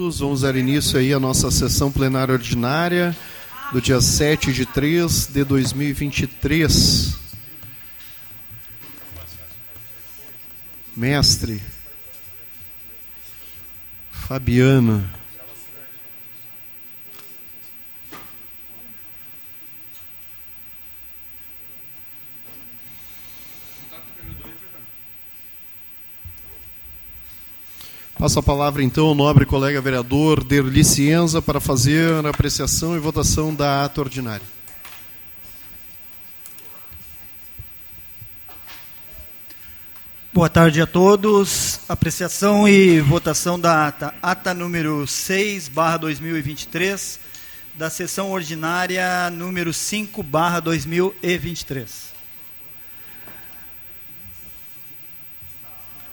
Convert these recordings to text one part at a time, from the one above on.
Vamos dar início aí à nossa sessão plenária ordinária do dia 7 de 3 de 2023. Mestre Fabiana. Passo a palavra então ao nobre colega vereador Derli Cienza para fazer a apreciação e votação da ata ordinária. Boa tarde a todos. Apreciação e votação da ata. Ata número 6, barra 2023, da sessão ordinária número 5, barra 2023.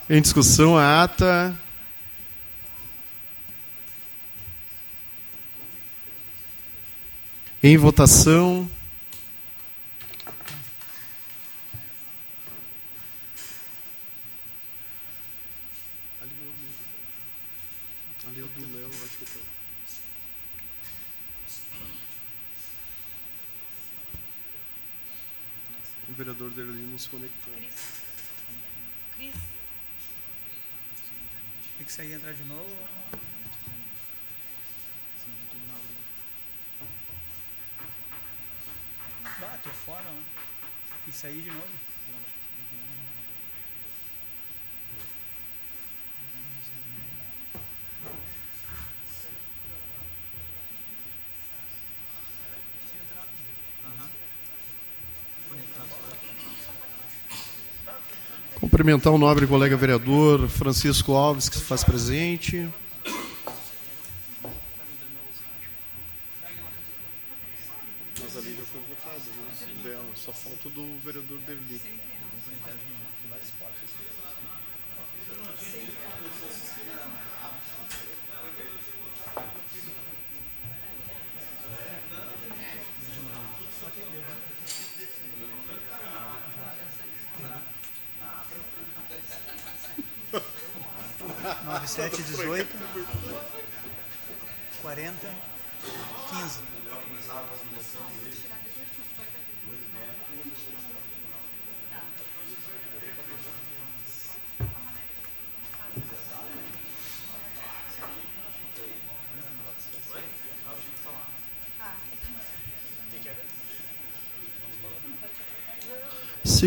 Em discussão, a ata Em votação. Ali é o do Léo, acho que tá. O vereador dele não se conectou. Tem que sair e entrar de novo? Ah, tô fora, né? E sair de novo? Cumprimentar o nobre colega vereador Francisco Alves, que se faz presente.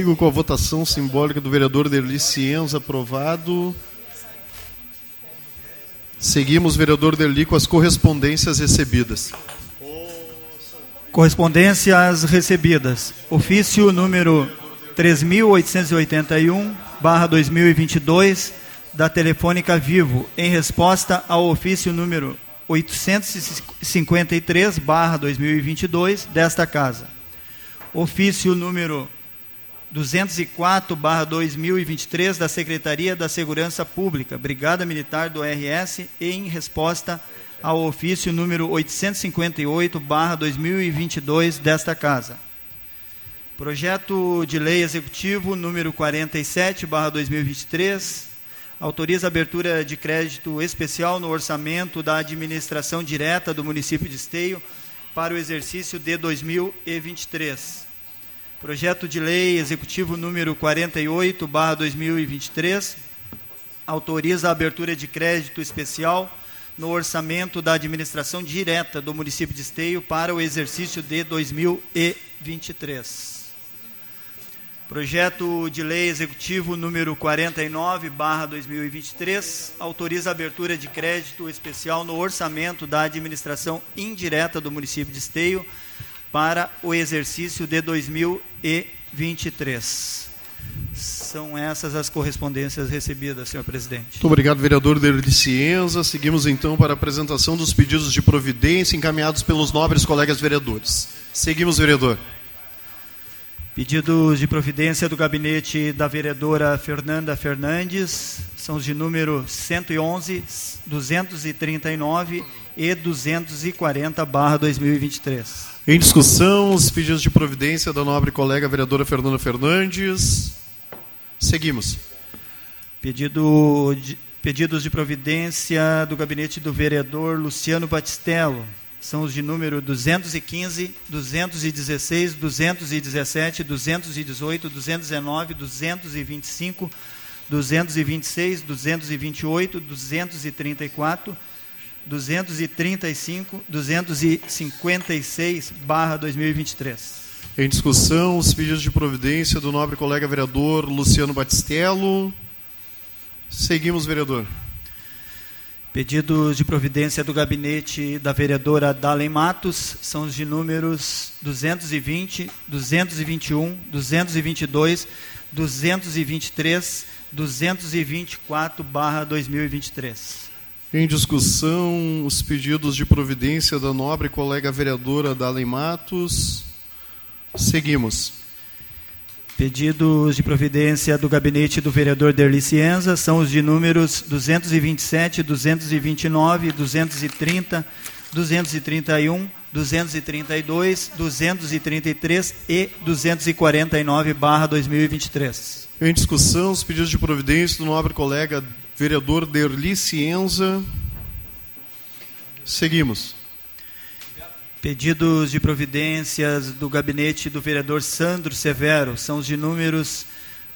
Sigo com a votação simbólica do vereador Derli Cienza, aprovado. Seguimos, vereador Derli, com as correspondências recebidas. Correspondências recebidas. Ofício número 3881, barra 2022, da Telefônica Vivo, em resposta ao ofício número 853, barra 2022, desta Casa. Ofício número 204, barra 2023, da Secretaria da Segurança Pública, Brigada Militar do RS, em resposta ao ofício número 858, barra 2022, desta Casa. Projeto de Lei Executivo número 47, barra 2023, autoriza a abertura de crédito especial no orçamento da administração direta do município de Esteio para o exercício de 2023. Projeto de Lei Executivo número 48, barra 2023, autoriza a abertura de crédito especial no orçamento da administração direta do município de Esteio para o exercício de 2023. Projeto de Lei Executivo número 49, barra 2023, autoriza a abertura de crédito especial no orçamento da administração indireta do município de Esteio para o exercício de 2023. São essas as correspondências recebidas, senhor presidente. Muito obrigado, vereador Derli Cienza. Seguimos então para a apresentação dos pedidos de providência encaminhados pelos nobres colegas vereadores. Seguimos, vereador. Pedidos de providência do gabinete da vereadora Fernanda Fernandes são os de número 111, 239 e 240 barra 2023. Em discussão, os pedidos de providência da nobre colega vereadora Fernanda Fernandes. Seguimos. Pedido de, Pedidos de providência do gabinete do vereador Luciano Batistello. São os de número 215, 216, 217, 218, 219, 225, 226, 228, 234, 235, 256, barra 2023. Em discussão, os pedidos de providência do nobre colega vereador Luciano Batistello. Seguimos, vereador. Pedidos de providência do gabinete da vereadora Dalen Matos são os de números 220, 221, 222, 223, 224 barra 2023. Em discussão, os pedidos de providência da nobre colega vereadora Dalen Matos. Seguimos. Pedidos de providência do gabinete do vereador Derli Cienza são os de números 227, 229, 230, 231, 232, 233 e 249 barra 2023. Em discussão, os pedidos de providência do nobre colega vereador Derli Cienza. Seguimos. Pedidos de providências do gabinete do vereador Sandro Severo são os de números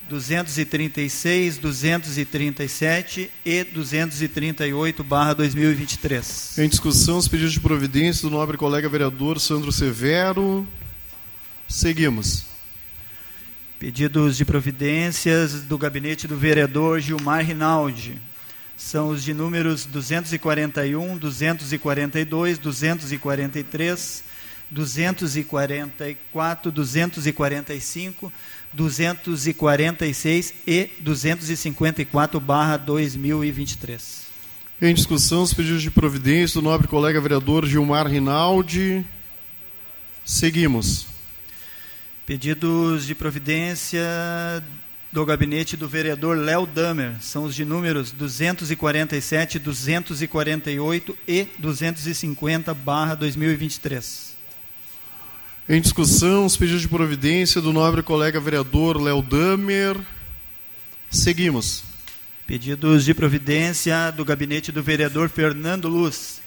236, 237 e 238 barra 2023. Em discussão, os pedidos de providência do nobre colega vereador Sandro Severo. Seguimos. Pedidos de providências do gabinete do vereador Gilmar Rinaldi são os de números 241, 242, 243, 244, 245, 246 e 254 barra 2023. Em discussão, os pedidos de providência do nobre colega vereador Gilmar Rinaldi. Seguimos. Pedidos de providência do gabinete do vereador Léo Damer. São os de números 247, 248 e 250, barra 2023. Em discussão, os pedidos de providência do nobre colega vereador Léo Damer. Seguimos. Pedidos de providência do gabinete do vereador Fernando Luz.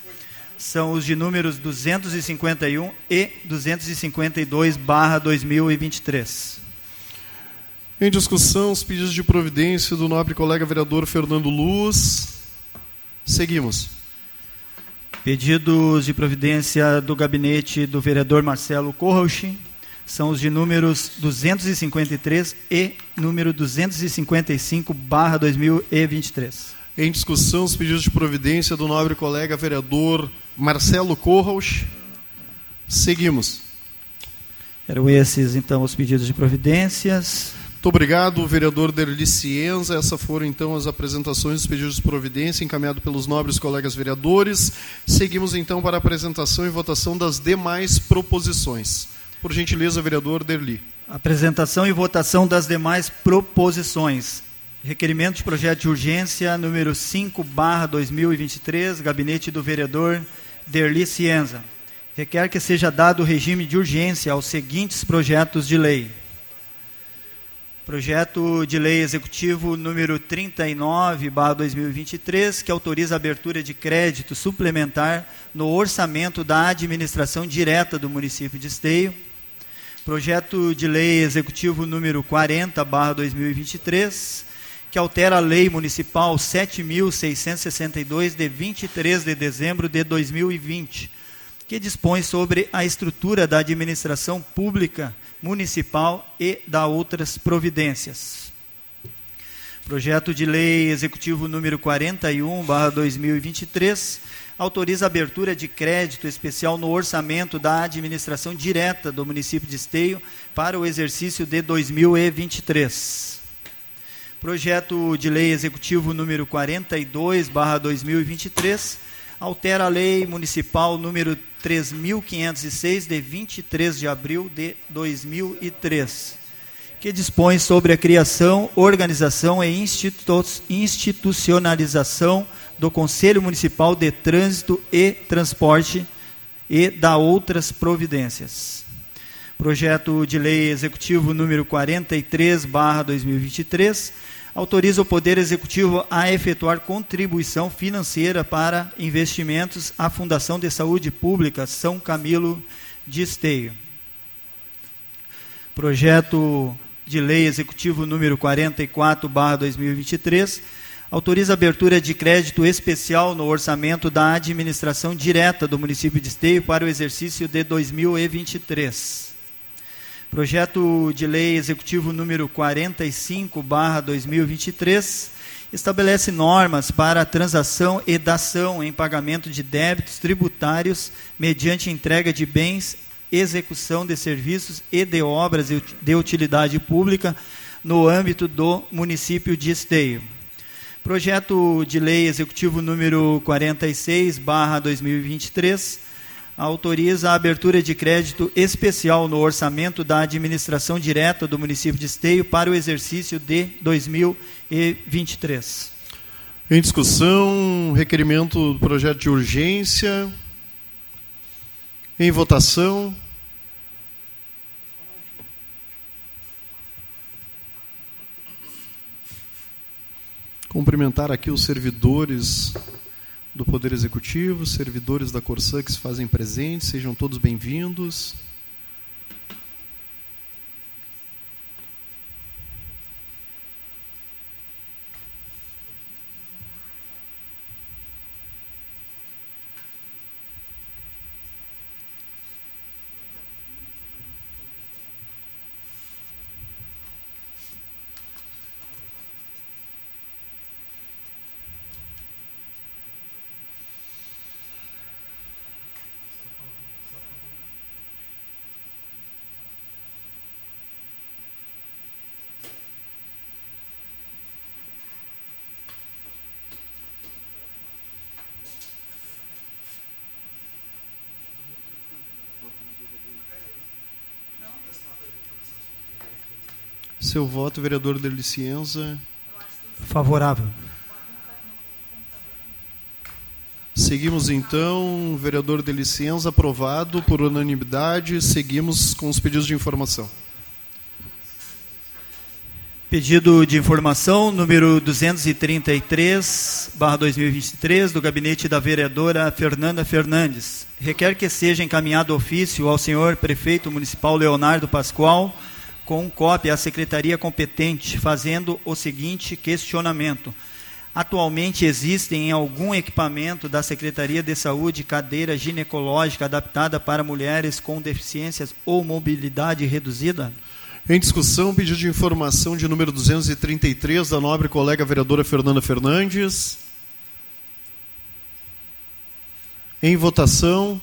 São os de números 251 e 252, barra 2023. Em discussão, os pedidos de providência do nobre colega vereador Fernando Luz. Seguimos. Pedidos de providência do gabinete do vereador Marcelo Corrochi são os de números 253 e número 255, barra 2023. Em discussão, os pedidos de providência do nobre colega vereador Marcelo Corros. Seguimos. Eram esses, então, os pedidos de providências. Muito obrigado, vereador Derli Cienza. Essas foram então as apresentações dos pedidos de providência encaminhado pelos nobres colegas vereadores. Seguimos então para a apresentação e votação das demais proposições. Por gentileza, vereador Derli. Apresentação e votação das demais proposições. Requerimento de projeto de urgência número 5, barra 2023, gabinete do vereador Derli Cienza. Requer que seja dado regime de urgência aos seguintes projetos de lei. Projeto de Lei Executivo número 39, 2023, que autoriza a abertura de crédito suplementar no orçamento da administração direta do município de Esteio. Projeto de Lei Executivo número 40, 2023, que altera a Lei Municipal 7.662, de 23 de dezembro de 2020, que dispõe sobre a estrutura da administração pública municipal e da outras providências. Projeto de Lei Executivo número 41/2023 autoriza a abertura de crédito especial no orçamento da administração direta do município de Esteio para o exercício de 2023. Projeto de Lei Executivo número 42/2023 altera a Lei Municipal número 3.506, de 23 de abril de 2003, que dispõe sobre a criação, organização e institu institucionalização do Conselho Municipal de Trânsito e Transporte e da outras providências. Projeto de Lei Executivo número 43, barra 2023, autoriza o Poder Executivo a efetuar contribuição financeira para investimentos à Fundação de Saúde Pública São Camilo de Esteio. Projeto de Lei Executivo número 44, 2023, autoriza a abertura de crédito especial no orçamento da administração direta do município de Esteio para o exercício de 2023. Projeto de Lei Executivo número 45, 2023, estabelece normas para a transação e dação em pagamento de débitos tributários mediante entrega de bens, execução de serviços e de obras de utilidade pública no âmbito do município de Esteio. Projeto de Lei Executivo número 46, 2023, autoriza a abertura de crédito especial no orçamento da administração direta do município de Esteio para o exercício de 2023. Em discussão, requerimento do projeto de urgência. Em votação. Cumprimentar aqui os servidores do Poder Executivo, servidores da Corsã que se fazem presentes, sejam todos bem-vindos. Seu voto, vereador de licença. Favorável. Seguimos então, vereador de licença, aprovado por unanimidade. Seguimos com os pedidos de informação. Pedido de informação número 233, barra 2023, do gabinete da vereadora Fernanda Fernandes. Requer que seja encaminhado ofício ao senhor prefeito municipal Leonardo Pascoal com cópia à secretaria competente, fazendo o seguinte questionamento: Atualmente existem em algum equipamento da Secretaria de Saúde cadeira ginecológica adaptada para mulheres com deficiências ou mobilidade reduzida? Em discussão, pedido de informação de número 233 da nobre colega vereadora Fernanda Fernandes. Em votação.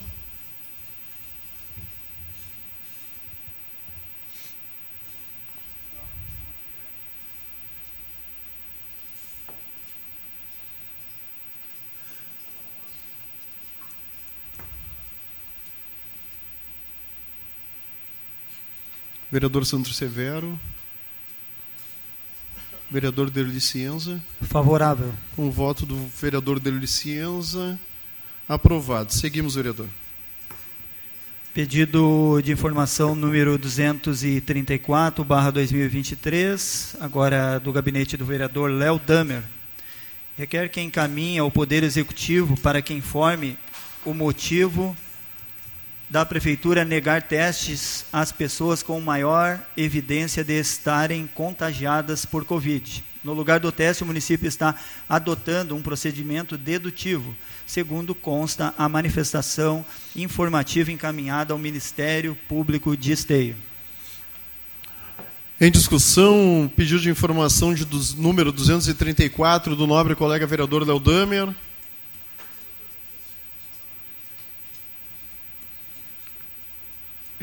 Vereador Sandro Severo. Vereador Derli Cienza. Favorável. Com o voto do vereador Derli Cienza. Aprovado. Seguimos, vereador. Pedido de informação número 234, barra 2023, agora do gabinete do vereador Léo Damer. Requer que encaminhe ao Poder Executivo para que informe o motivo da prefeitura negar testes às pessoas com maior evidência de estarem contagiadas por Covid. No lugar do teste, o município está adotando um procedimento dedutivo, segundo consta a manifestação informativa encaminhada ao Ministério Público de Esteio. Em discussão, pedido de informação de dos, número 234 do nobre colega vereador Léo Damer.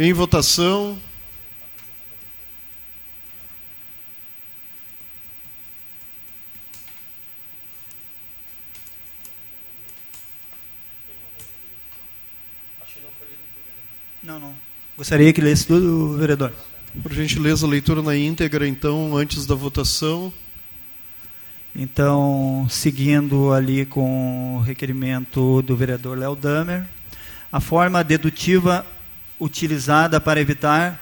Em votação. Não, não. Gostaria que lesse tudo, vereador. Por gentileza, leitura na íntegra, então, antes da votação. Então, seguindo ali com o requerimento do vereador Léo Damer, a forma dedutiva utilizada para evitar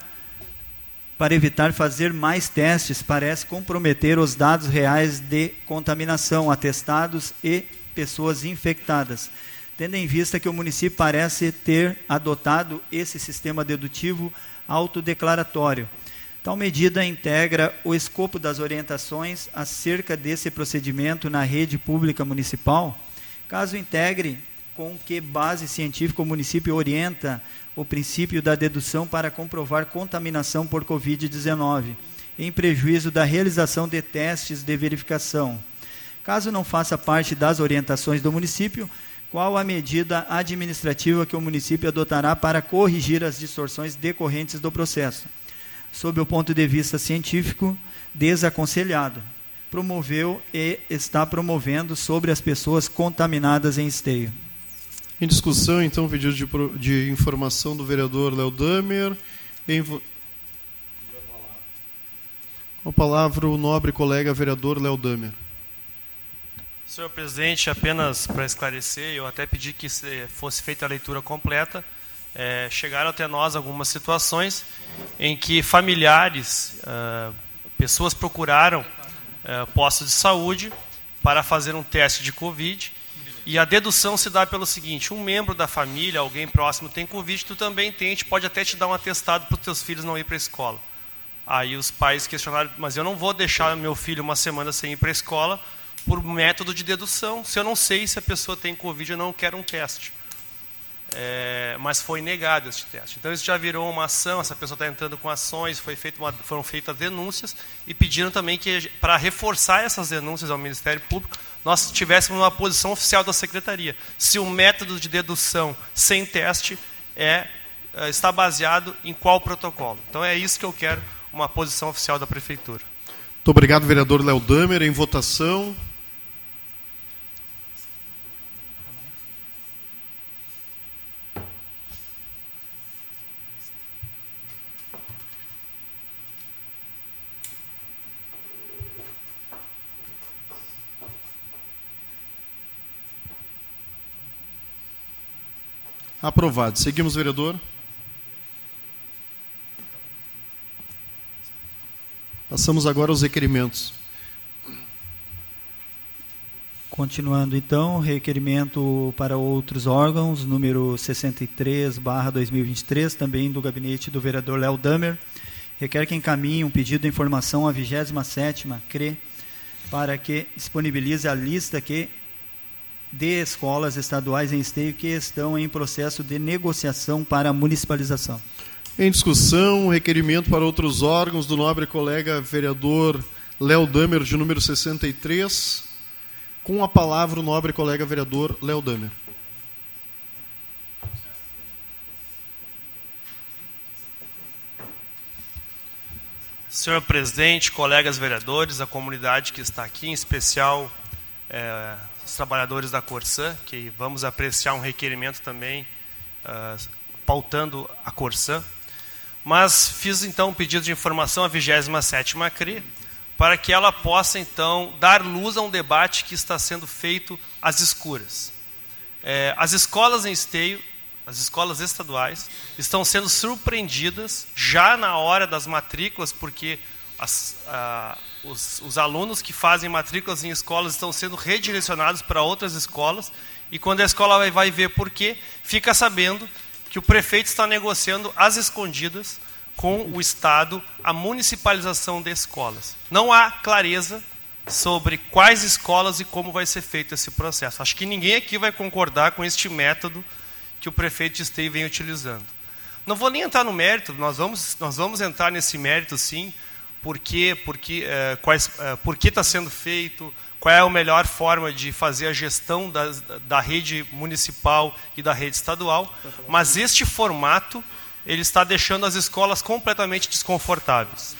para evitar fazer mais testes parece comprometer os dados reais de contaminação, atestados e pessoas infectadas, tendo em vista que o município parece ter adotado esse sistema dedutivo autodeclaratório. Tal medida integra o escopo das orientações acerca desse procedimento na rede pública municipal, caso integre com que base científica o município orienta o princípio da dedução para comprovar contaminação por Covid-19, em prejuízo da realização de testes de verificação. Caso não faça parte das orientações do município, qual a medida administrativa que o município adotará para corrigir as distorções decorrentes do processo? Sob o ponto de vista científico, desaconselhado. Promoveu e está promovendo sobre as pessoas contaminadas em esteio. Em discussão, então, o pedido de, de informação do vereador Léo Damer. Em... Com a palavra o nobre colega vereador Léo Damer. Senhor presidente, apenas para esclarecer, eu até pedi que fosse feita a leitura completa. É, chegaram até nós algumas situações em que familiares, uh, pessoas procuraram uh, postos de saúde para fazer um teste de Covid e a dedução se dá pelo seguinte: um membro da família, alguém próximo tem Covid, tu também tem, a gente pode até te dar um atestado para os teus filhos não ir para a escola. Aí os pais questionaram, mas eu não vou deixar meu filho uma semana sem ir para a escola por método de dedução. Se eu não sei se a pessoa tem Covid, eu não quero um teste. É, mas foi negado este teste. Então isso já virou uma ação, essa pessoa está entrando com ações, foi feito uma, foram feitas denúncias e pediram também que, para reforçar essas denúncias ao Ministério Público, nós tivéssemos uma posição oficial da Secretaria. Se o método de dedução sem teste é, é, está baseado em qual protocolo. Então é isso que eu quero, uma posição oficial da Prefeitura. Muito obrigado, vereador Léo Damer. Em votação. Aprovado. Seguimos, vereador. Passamos agora aos requerimentos. Continuando então, requerimento para outros órgãos, número 63, barra 2023, também do gabinete do vereador Léo Damer. Requer que encaminhe um pedido de informação à 27ª CRE para que disponibilize a lista que de escolas estaduais em esteio que estão em processo de negociação para municipalização. Em discussão, requerimento para outros órgãos do nobre colega vereador Léo Damer, de número 63. Com a palavra o nobre colega vereador Léo Damer. Senhor presidente, colegas vereadores, a comunidade que está aqui, em especial é, os trabalhadores da Corsã, que vamos apreciar um requerimento também uh, pautando a Corsã. Mas fiz então um pedido de informação à 27ª CRI, para que ela possa então dar luz a um debate que está sendo feito às escuras. É, as escolas em esteio, as escolas estaduais, estão sendo surpreendidas já na hora das matrículas, porque as, os, os, alunos que fazem matrículas em escolas estão sendo redirecionados para outras escolas, e quando a escola vai, vai ver por quê, fica sabendo que o prefeito está negociando às escondidas com o Estado a municipalização de escolas. Não há clareza sobre quais escolas e como vai ser feito esse processo. Acho que ninguém aqui vai concordar com este método que o prefeito de vem utilizando. Não vou nem entrar no mérito, nós vamos, nós vamos entrar nesse mérito sim, por que é, quais, é, por que está sendo feito, qual é a melhor forma de fazer a gestão da, da rede municipal e da rede estadual, mas este formato ele está deixando as escolas completamente desconfortáveis.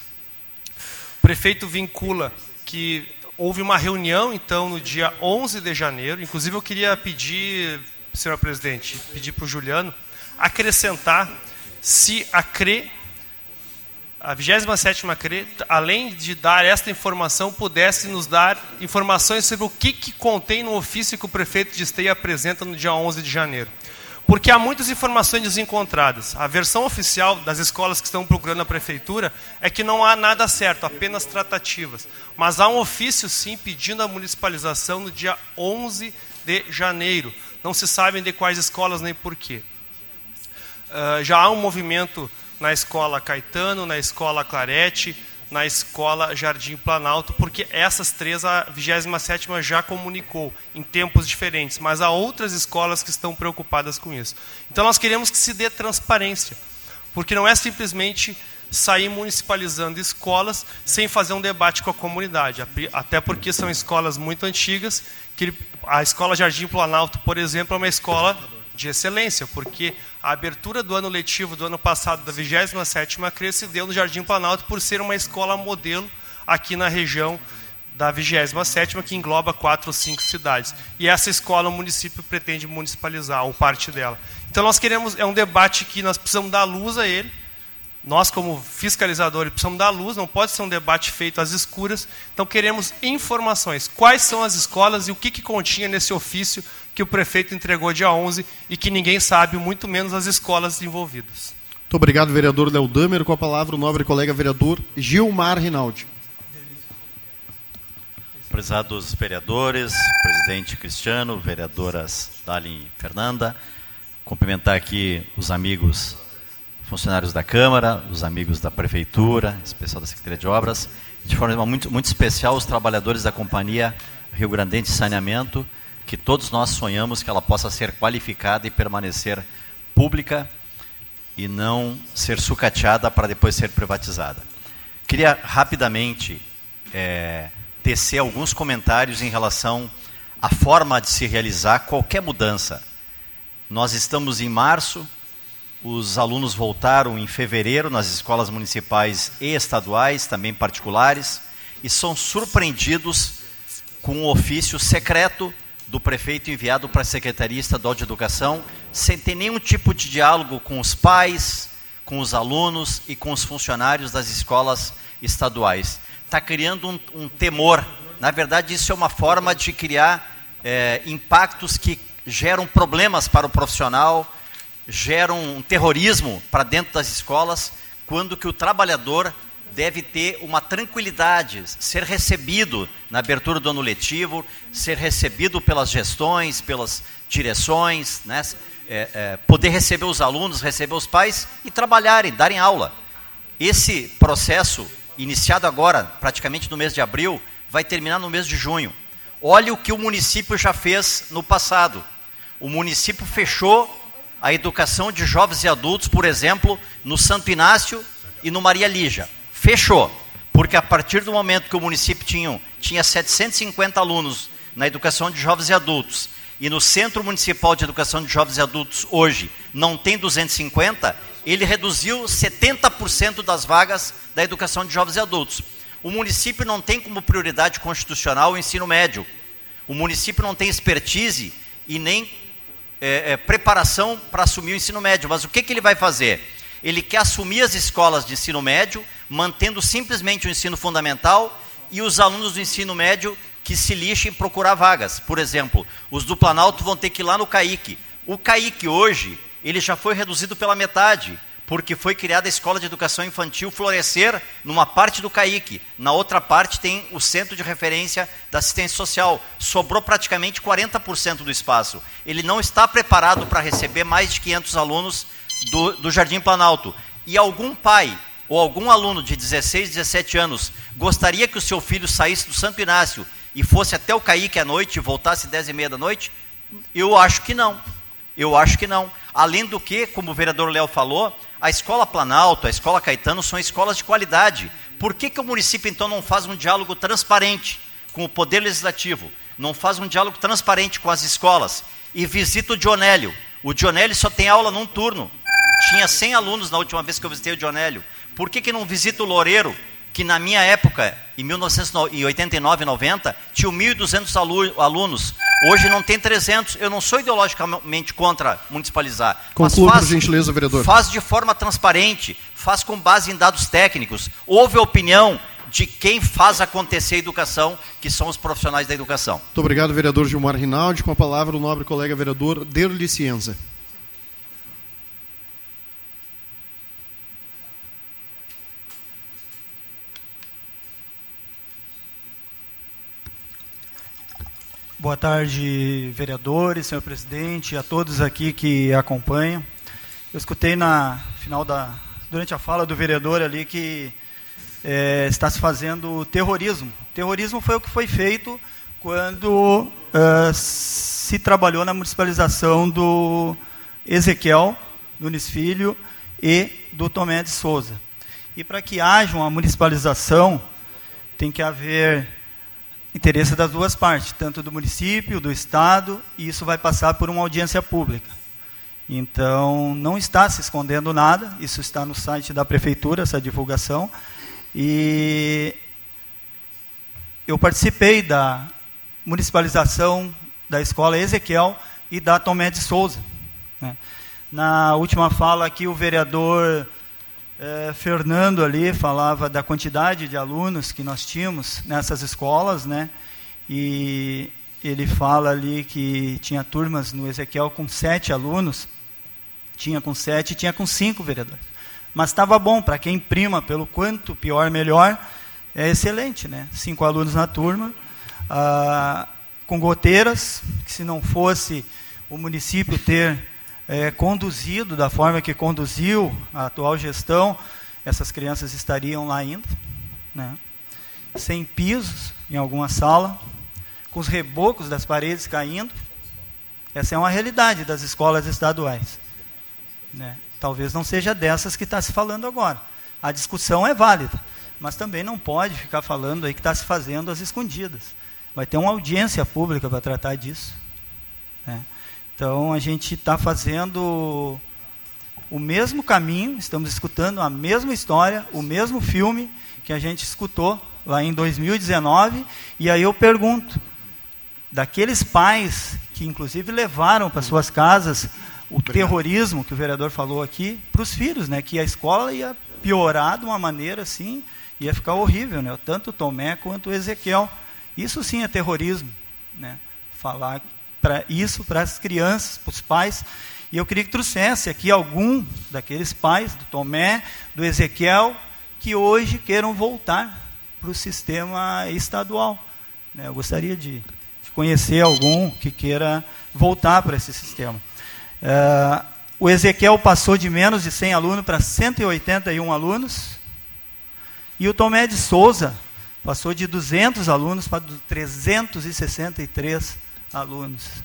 O prefeito vincula que houve uma reunião, então, no dia 11 de janeiro, inclusive eu queria pedir, senhor presidente, pedir para o Juliano, acrescentar se a CRE a 27ª CRE, além de dar esta informação, pudesse nos dar informações sobre o que, que contém no ofício que o prefeito de Esteia apresenta no dia 11 de janeiro. Porque há muitas informações desencontradas. A versão oficial das escolas que estão procurando a prefeitura é que não há nada certo, apenas tratativas. Mas há um ofício, sim, pedindo a municipalização no dia 11 de janeiro. Não se sabem de quais escolas nem porquê. Uh, já há um movimento na escola Caetano, na escola Clarete, na escola Jardim Planalto, porque essas três a 27ª já comunicou em tempos diferentes, mas há outras escolas que estão preocupadas com isso. Então nós queremos que se dê transparência, porque não é simplesmente sair municipalizando escolas sem fazer um debate com a comunidade, até porque são escolas muito antigas, que a escola Jardim Planalto, por exemplo, é uma escola de excelência, porque a abertura do ano letivo do ano passado, da 27ª CRE, se deu no Jardim Planalto por ser uma escola modelo aqui na região da 27ª, que engloba quatro ou cinco cidades. E essa escola o município pretende municipalizar, ou parte dela. Então nós queremos, é um debate que nós precisamos dar luz a ele, nós, como fiscalizadores, precisamos dar luz, não pode ser um debate feito às escuras. Então, queremos informações. Quais são as escolas e o que, que continha nesse ofício que o prefeito entregou dia 11 e que ninguém sabe, muito menos as escolas envolvidas. Muito obrigado, vereador Léo Damer. Com a palavra, o nobre colega vereador Gilmar Rinaldi. Prezados vereadores, presidente Cristiano, vereadoras Dali e Fernanda, cumprimentar aqui os amigos funcionários da Câmara, os amigos da Prefeitura, especial da Secretaria de Obras, de forma muito, muito especial os trabalhadores da Companhia Rio Grandense Saneamento, que todos nós sonhamos que ela possa ser qualificada e permanecer pública e não ser sucateada para depois ser privatizada. Queria rapidamente é, tecer alguns comentários em relação à forma de se realizar qualquer mudança. Nós estamos em março, os alunos voltaram em fevereiro nas escolas municipais e estaduais, também particulares, e são surpreendidos com um ofício secreto do prefeito enviado para a Secretaria Estadual de Educação, sem ter nenhum tipo de diálogo com os pais, com os alunos e com os funcionários das escolas estaduais. Está criando um, um, temor. Na verdade, isso é uma forma de criar é, impactos que geram problemas para o profissional, geram um terrorismo para dentro das escolas, quando que o trabalhador deve ter uma tranquilidade, ser recebido na abertura do ano letivo, ser recebido pelas gestões, pelas direções, né? É, é, poder receber os alunos, receber os pais e trabalharem, darem aula. Esse processo, iniciado agora, praticamente no mês de abril, vai terminar no mês de junho. Olha o que o município já fez no passado. O município fechou a educação de jovens e adultos, por exemplo, no Santo Inácio e no Maria Lígia fechou. Porque a partir do momento que o município tinha, tinha 750 alunos na educação de jovens e adultos, e no Centro Municipal de Educação de Jovens e Adultos hoje não tem 250, ele reduziu 70% das vagas da educação de jovens e adultos. O município não tem como prioridade constitucional o ensino médio. O município não tem expertise e nem é, é, preparação para assumir o ensino médio. Mas o que, que ele vai fazer? Ele quer assumir as escolas de ensino médio mantendo simplesmente o ensino fundamental e os alunos do ensino médio que se lixem procurar vagas. Por exemplo, os do Planalto vão ter que ir lá no CAIC. O CAIC hoje, ele já foi reduzido pela metade, porque foi criada a Escola de Educação Infantil Florescer numa parte do CAIC. Na outra parte tem o Centro de Referência da Assistência Social. Sobrou praticamente 40% do espaço. Ele não está preparado para receber mais de 500 alunos do, do Jardim Planalto. E algum pai ou algum aluno de 16, 17 anos gostaria que o seu filho saísse do Santo Inácio e fosse até o Caíque à noite e voltasse 10 e meia da noite? Eu acho que não. Eu acho que não. Além do que, como o vereador Léo falou, a Escola Planalto, a Escola Caetano são escolas de qualidade. Por que, que o município então não faz um diálogo transparente com o Poder Legislativo? Não faz um diálogo transparente com as escolas? E visita o Dionélio. O Dionélio só tem aula num turno. Tinha 100 alunos na última vez que eu visitei o Dionélio. Por que, que não visita o Loureiro, que na minha época, em 1989 90, tinha 1.200 alunos. Hoje não tem 300. Eu não sou ideologicamente contra municipalizar. Conclua, mas faz, por gentileza, vereador. Faz de forma transparente, faz com base em dados técnicos. Houve a opinião de quem faz acontecer a educação, que são os profissionais da educação. Muito obrigado, vereador Gilmar Rinaldi. Com a palavra, o nobre colega vereador Derli Boa tarde, vereadores, senhor presidente, a todos aqui que acompanham. Eu escutei na final da durante a fala do vereador ali que é, está se fazendo terrorismo. Terrorismo foi o que foi feito quando uh, se trabalhou na municipalização do Ezequiel Nunes Filho e do Tomé de Souza. E para que haja uma municipalização, tem que haver interesse das duas partes, tanto do município, do Estado, e isso vai passar por uma audiência pública. Então, não está se escondendo nada, isso está no site da Prefeitura, essa divulgação, e eu participei da municipalização da escola Ezequiel e da Tomé de Souza. Né? Na última fala aqui, o vereador eh, Fernando ali falava da quantidade de alunos que nós tínhamos nessas escolas, né? E ele fala ali que tinha turmas no Ezequiel com sete alunos, tinha com sete, tinha com cinco vereadores. Mas estava bom para quem prima pelo quanto pior melhor, é excelente, né? Cinco alunos na turma, ah, com goteiras, que se não fosse o município ter é, conduzido da forma que conduziu a atual gestão, essas crianças estariam lá ainda, né? sem pisos em alguma sala, com os rebocos das paredes caindo. Essa é uma realidade das escolas estaduais. Né? Talvez não seja dessas que está se falando agora. A discussão é válida, mas também não pode ficar falando aí que está se fazendo às escondidas. Vai ter uma audiência pública para tratar disso. Né? Então a gente está fazendo o mesmo caminho, estamos escutando a mesma história, o mesmo filme que a gente escutou lá em 2019. E aí eu pergunto, daqueles pais que inclusive levaram para suas casas o Obrigado. terrorismo que o vereador falou aqui para os filhos, né? Que a escola ia piorar de uma maneira assim, ia ficar horrível, né? Tanto o Tomé quanto o Ezequiel. Isso sim é terrorismo, né? Falar para isso para as crianças, para os pais. E eu queria que trouxesse aqui algum daqueles pais, do Tomé, do Ezequiel, que hoje queiram voltar para o sistema estadual. Né? Eu gostaria de, de, conhecer algum que queira voltar para esse sistema. Uh, o Ezequiel passou de menos de 100 alunos para 181 alunos. E o Tomé de Souza passou de 200 alunos para 363 alunos alunos.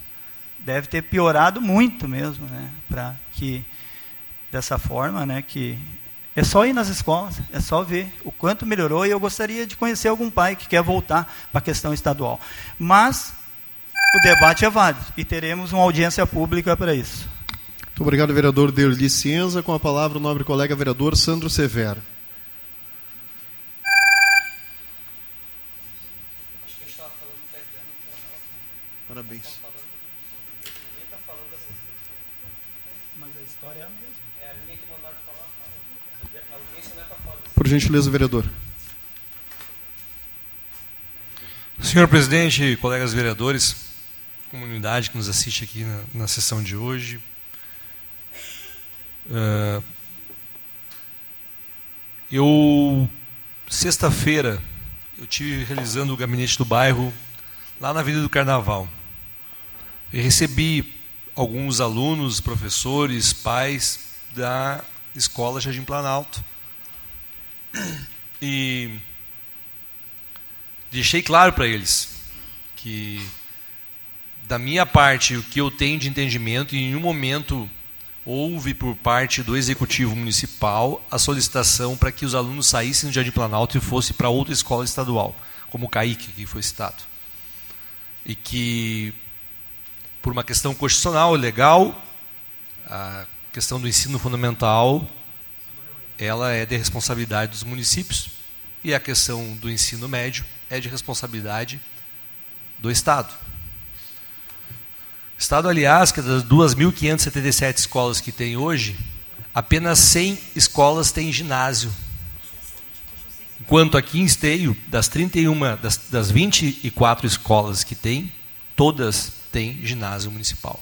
Deve ter piorado muito mesmo, né? Para que dessa forma, né? Que é só ir nas escolas, é só ver o quanto melhorou. E eu gostaria de conhecer algum pai que quer voltar para a questão estadual. Mas o debate é válido e teremos uma audiência pública para isso. Muito obrigado, vereador Derli Cienza. Com a palavra, o nobre colega vereador Sandro Severo. Parabéns. Ninguém está falando dessas coisas. Mas a história é a mesma. É a linha que mandaram falar, fala. A audiência não é para falar. Por gentileza, vereador. Senhor presidente, colegas vereadores, comunidade que nos assiste aqui na, na sessão de hoje. Uh, eu, sexta-feira, eu tive realizando o gabinete do bairro lá na Vida do Carnaval. Recebi alguns alunos, professores, pais da escola Jardim Planalto. E deixei claro para eles que, da minha parte, o que eu tenho de entendimento, em nenhum momento houve por parte do executivo municipal a solicitação para que os alunos saíssem do Jardim Planalto e fossem para outra escola estadual, como o CAIC, que foi citado. E que por uma questão constitucional, legal, a questão do ensino fundamental, ela é de responsabilidade dos municípios e a questão do ensino médio é de responsabilidade do Estado. Estado, aliás, que das 2.577 escolas que tem hoje, apenas 100 escolas têm ginásio. Enquanto aqui em Esteio, das 31, das, das 24 escolas que tem, todas tem ginásio municipal.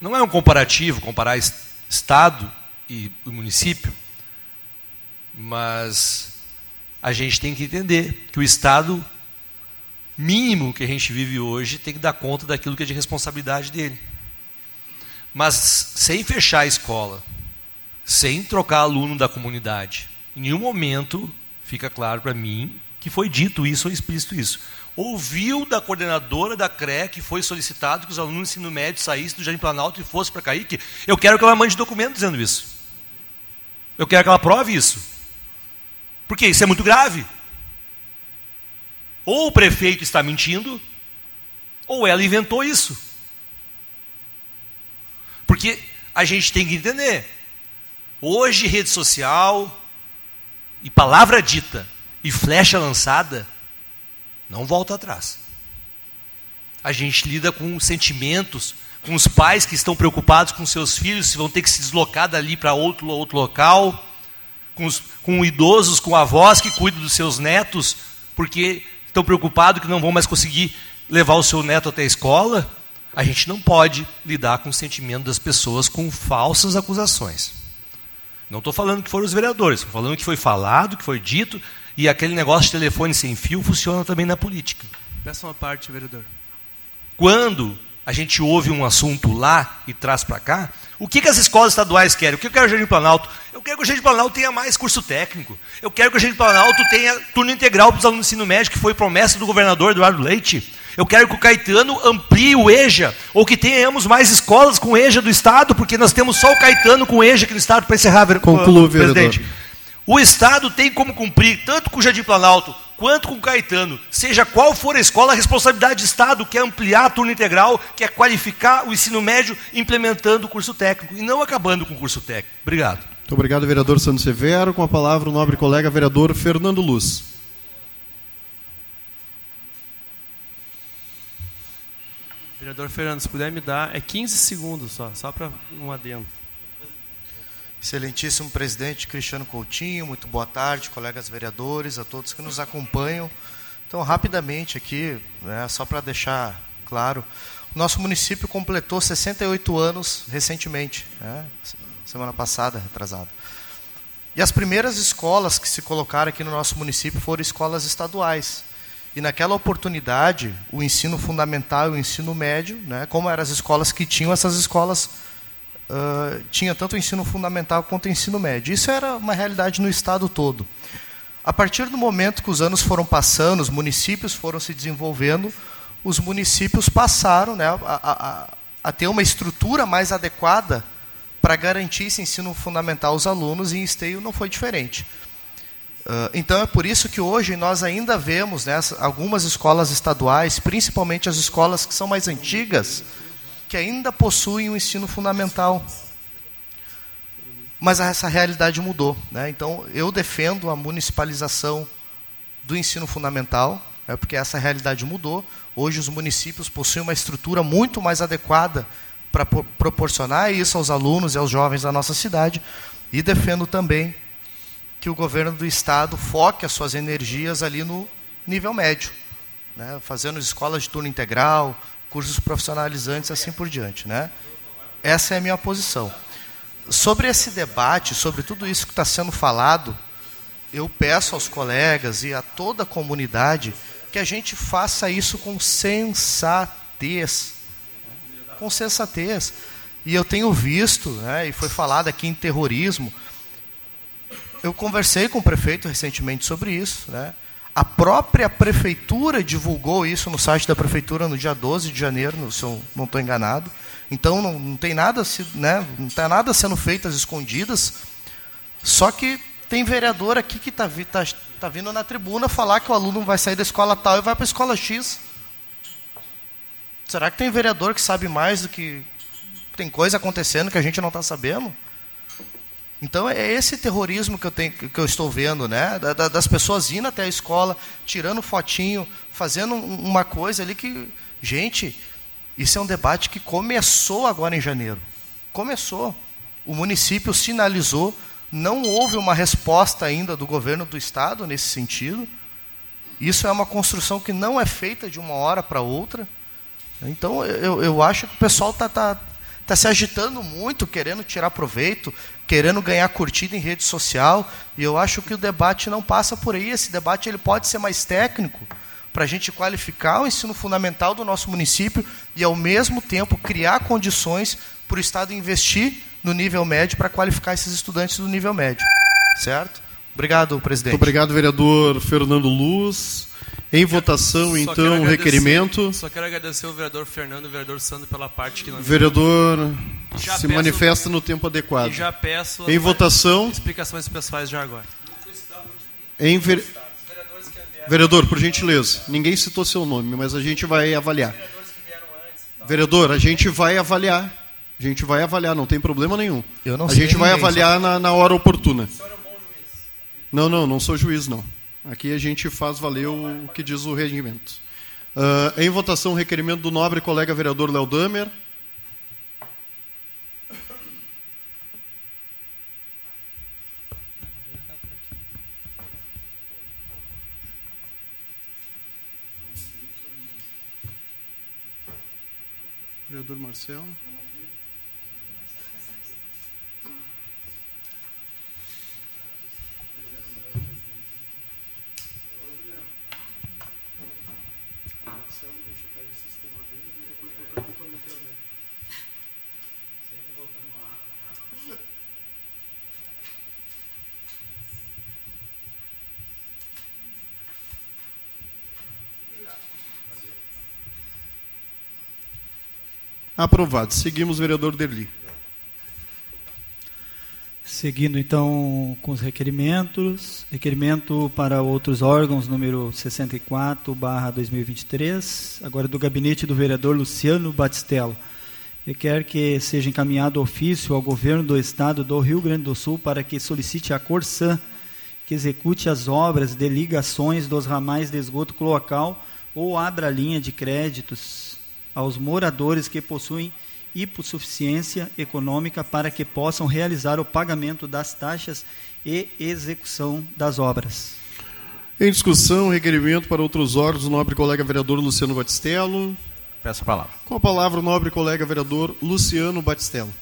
Não é um comparativo comparar estado e município, mas a gente tem que entender que o estado mínimo que a gente vive hoje tem que dar conta daquilo que é de responsabilidade dele. Mas sem fechar a escola, sem trocar aluno da comunidade, em nenhum momento fica claro para mim que foi dito isso ou explícito isso. Ouviu da coordenadora da CRE que foi solicitado que os alunos do ensino médio saíssem do Jardim Planalto e fossem para Caíque? Eu quero que ela mande documento dizendo isso. Eu quero que ela prove isso. Porque isso é muito grave. Ou o prefeito está mentindo, ou ela inventou isso. Porque a gente tem que entender. Hoje, rede social e palavra dita e flecha lançada não volta atrás. A gente lida com sentimentos, com os pais que estão preocupados com seus filhos, se vão ter que se deslocar dali para outro, outro local, com, os, com idosos, com avós que cuidam dos seus netos, porque estão preocupados que não vão mais conseguir levar o seu neto até a escola. A gente não pode lidar com o sentimento das pessoas com falsas acusações. Não estou falando que foram os vereadores, estou falando que foi falado, que foi dito, e aquele negócio de telefone sem fio funciona também na política. Peça uma parte, vereador. Quando a gente ouve um assunto lá e traz para cá, o que, que as escolas estaduais querem? O que eu quero o Jardim Planalto? Eu quero que o Jardim Planalto tenha mais curso técnico. Eu quero que o Jardim Planalto tenha turno integral para os alunos do ensino médio, que foi promessa do governador Eduardo Leite. Eu quero que o Caetano amplie o EJA, ou que tenhamos mais escolas com EJA do Estado, porque nós temos só o Caetano com EJA aqui no Estado para encerrar, Conclua, presidente. Vereador. O Estado tem como cumprir, tanto com o Jardim Planalto quanto com o Caetano, seja qual for a escola, a responsabilidade do Estado, que é ampliar a turno integral, que é qualificar o ensino médio implementando o curso técnico e não acabando com o curso técnico. Obrigado. Muito obrigado, vereador Santos Severo. Com a palavra, o nobre colega vereador Fernando Luz. Vereador Fernando, se puder me dar, é 15 segundos só, só para um adendo. Excelentíssimo presidente Cristiano Coutinho, muito boa tarde, colegas vereadores, a todos que nos acompanham. Então, rapidamente aqui, né, só para deixar claro, o nosso município completou 68 anos recentemente, né, semana passada, retrasado. E as primeiras escolas que se colocaram aqui no nosso município foram escolas estaduais. E naquela oportunidade, o ensino fundamental e o ensino médio, né, como eram as escolas que tinham essas escolas uh, tinha tanto o ensino fundamental quanto o ensino médio. Isso era uma realidade no estado todo. A partir do momento que os anos foram passando, os municípios foram se desenvolvendo, os municípios passaram né, a, a, a ter uma estrutura mais adequada para garantir esse ensino fundamental aos alunos, e em Esteio não foi diferente. Uh, então é por isso que hoje nós ainda vemos né, algumas escolas estaduais, principalmente as escolas que são mais antigas, que ainda possuem o um ensino fundamental. Mas essa realidade mudou. Né? Então, eu defendo a municipalização do ensino fundamental, é porque essa realidade mudou. Hoje, os municípios possuem uma estrutura muito mais adequada para proporcionar isso aos alunos e aos jovens da nossa cidade. E defendo também que o governo do estado foque as suas energias ali no nível médio, né? fazendo escolas de turno integral, cursos profissionalizantes, assim por diante. Né? Essa é a minha posição. Sobre esse debate, sobre tudo isso que está sendo falado, eu peço aos colegas e a toda a comunidade que a gente faça isso com sensatez. Com sensatez. E eu tenho visto, né, e foi falado aqui em terrorismo, eu conversei com o prefeito recentemente sobre isso, né, a própria prefeitura divulgou isso no site da prefeitura no dia 12 de janeiro, se eu não estou enganado. Então não, não, tem nada, né, não está nada sendo feito às escondidas. Só que tem vereador aqui que está tá, tá vindo na tribuna falar que o aluno vai sair da escola tal e vai para a escola X. Será que tem vereador que sabe mais do que tem coisa acontecendo que a gente não está sabendo? Então é esse terrorismo que eu, tenho, que eu estou vendo, né? das pessoas indo até a escola, tirando fotinho, fazendo uma coisa ali que. Gente, isso é um debate que começou agora em janeiro. Começou. O município sinalizou, não houve uma resposta ainda do governo do estado nesse sentido. Isso é uma construção que não é feita de uma hora para outra. Então eu, eu acho que o pessoal está tá, tá se agitando muito, querendo tirar proveito, querendo ganhar curtida em rede social, e eu acho que o debate não passa por aí. Esse debate ele pode ser mais técnico, para a gente qualificar o ensino fundamental do nosso município e, ao mesmo tempo, criar condições para o Estado investir no nível médio para qualificar esses estudantes do nível médio. Certo? Obrigado, presidente. Muito obrigado, vereador Fernando Luz. Em votação, Só então, o requerimento. Só quero agradecer o vereador Fernando e o vereador Sandro pela parte que não Vereador Já se peço- manifesta no tempo adequado. E já peço Em votação, explicações pessoais já agora. em ver... Vereador, por gentileza, ninguém citou seu nome, mas a gente vai avaliar. Vereador, a gente vai avaliar. A gente vai avaliar, não tem problema nenhum. Eu não a gente vai ninguém, avaliar na, na hora oportuna. Não, não, não sou juiz, não. Aqui a gente faz valer o que diz o regimento. Ah, em votação, requerimento do nobre colega vereador Léo Damer. Vereador Marcelo. Aprovado. Seguimos, vereador Derli. Seguindo então com os requerimentos, requerimento para outros órgãos número 64/2023, agora do gabinete do vereador Luciano Batistello. Requer que seja encaminhado ofício ao governo do estado do Rio Grande do Sul para que solicite a Corsan que execute as obras de ligações dos ramais de esgoto cloacal ou abra linha de créditos aos moradores que possuem hipossuficiência econômica para que possam realizar o pagamento das taxas e execução das obras. Em discussão, requerimento para outros órgãos do nobre colega vereador Luciano Batistello. Peço a palavra. Com a palavra, o nobre colega vereador Luciano Batistello.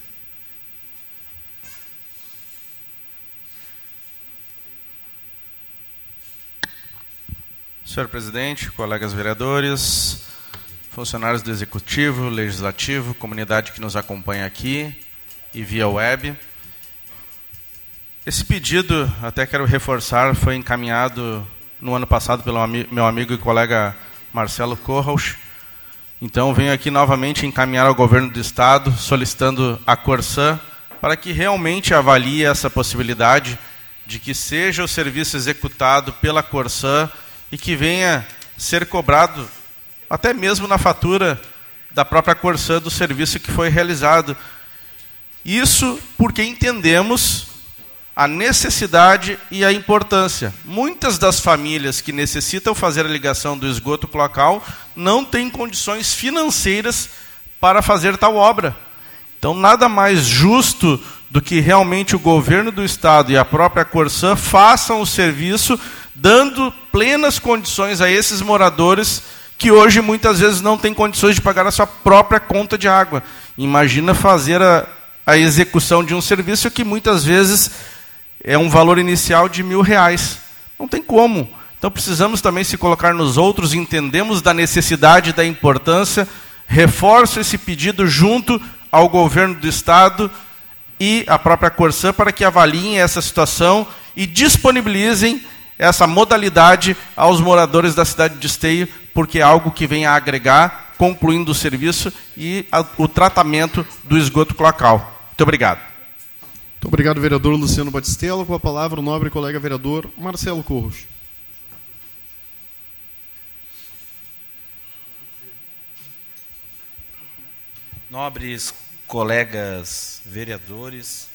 Senhor presidente, colegas vereadores, funcionários do Executivo, Legislativo, comunidade que nos acompanha aqui e via web. Esse pedido, até quero reforçar, foi encaminhado no ano passado pelo meu amigo e colega Marcelo Corros. Então, venho aqui novamente encaminhar ao governo do Estado, solicitando a Corsan para que realmente avalie essa possibilidade de que seja o serviço executado pela Corsan e que venha ser cobrado até mesmo na fatura da própria Corsan do serviço que foi realizado. Isso porque entendemos a necessidade e a importância. Muitas das famílias que necessitam fazer a ligação do esgoto cloacal não têm condições financeiras para fazer tal obra. Então, nada mais justo do que realmente o governo do estado e a própria Corsan façam o serviço, dando plenas condições a esses moradores que hoje muitas vezes não têm condições de pagar a sua própria conta de água. Imagina fazer a, a execução de um serviço que muitas vezes é um valor inicial de mil reais. Não tem como. Então precisamos também se colocar nos outros, entendemos da necessidade, da importância. Reforço esse pedido junto ao governo do estado e à própria Corsan para que avaliem essa situação e disponibilizem essa modalidade aos moradores da cidade de Esteio, porque é algo que vem a agregar, concluindo o serviço e a, o tratamento do esgoto cloacal. Muito obrigado. Muito obrigado, vereador Luciano Batistello. Com a palavra, o nobre colega vereador Marcelo Corros. Nobres colegas vereadores,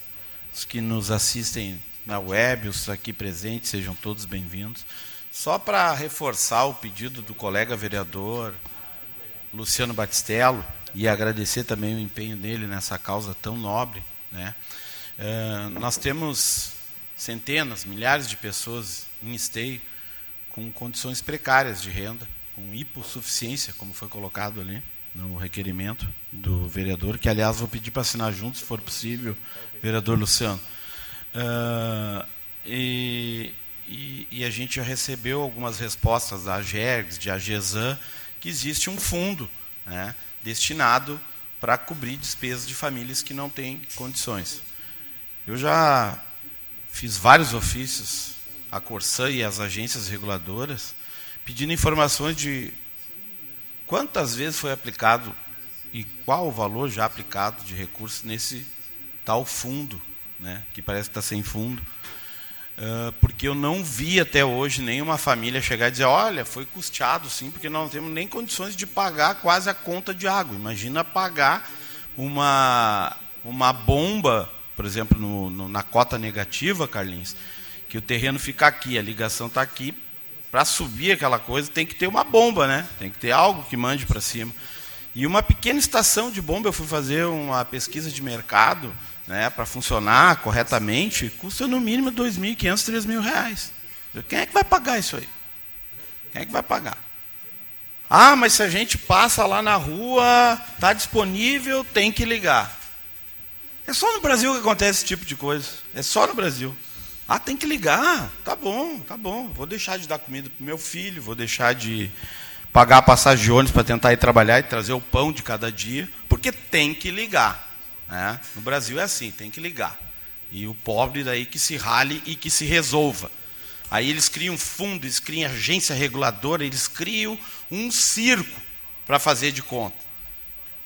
os que nos assistem na web, os aqui presentes, sejam todos bem-vindos. Só para reforçar o pedido do colega vereador Luciano Batistello e agradecer também o empenho dele nessa causa tão nobre, né? Eh, nós temos centenas, milhares de pessoas em esteio com condições precárias de renda, com hipossuficiência, como foi colocado ali no requerimento do vereador, que aliás vou pedir para assinar junto, se for possível, vereador Luciano. Ah, e e, e, a gente já recebeu algumas respostas da AGERGS, de AGESAN, que existe um fundo né, destinado para cobrir despesas de famílias que não têm condições. Eu já fiz vários ofícios à Corsã e às agências reguladoras, pedindo informações de quantas vezes foi aplicado e qual o valor já aplicado de recursos nesse tal fundo, né, que parece que está sem fundo. Uh, porque eu não vi até hoje nenhuma família chegar e dizer, olha, foi custeado sim, porque nós não temos nem condições de pagar quase a conta de água. Imagina pagar uma, uma bomba, por exemplo, no, no, na cota negativa, Carlinhos, que o terreno fica aqui, a ligação está aqui, para subir aquela coisa tem que ter uma bomba, né? Tem que ter algo que mande para cima. E uma pequena estação de bomba, eu fui fazer uma pesquisa de mercado, né, para funcionar corretamente, custa no mínimo R$ 2.500, 3.000 reais. Quem é que vai pagar isso aí? Quem é que vai pagar? Ah, mas se a gente passa lá na rua, está disponível, tem que ligar. É só no Brasil que acontece esse tipo de coisa. É só no Brasil. Ah, tem que ligar. Tá bom, tá bom. Vou deixar de dar comida para meu filho, vou deixar de pagar a passagem de ônibus para tentar ir trabalhar e trazer o pão de cada dia, porque tem que ligar. Né? No Brasil é assim, tem que ligar. E o pobre daí que se rale e que se resolva. Aí eles criam fundo, eles criam agência reguladora, eles criam um circo para fazer de conta.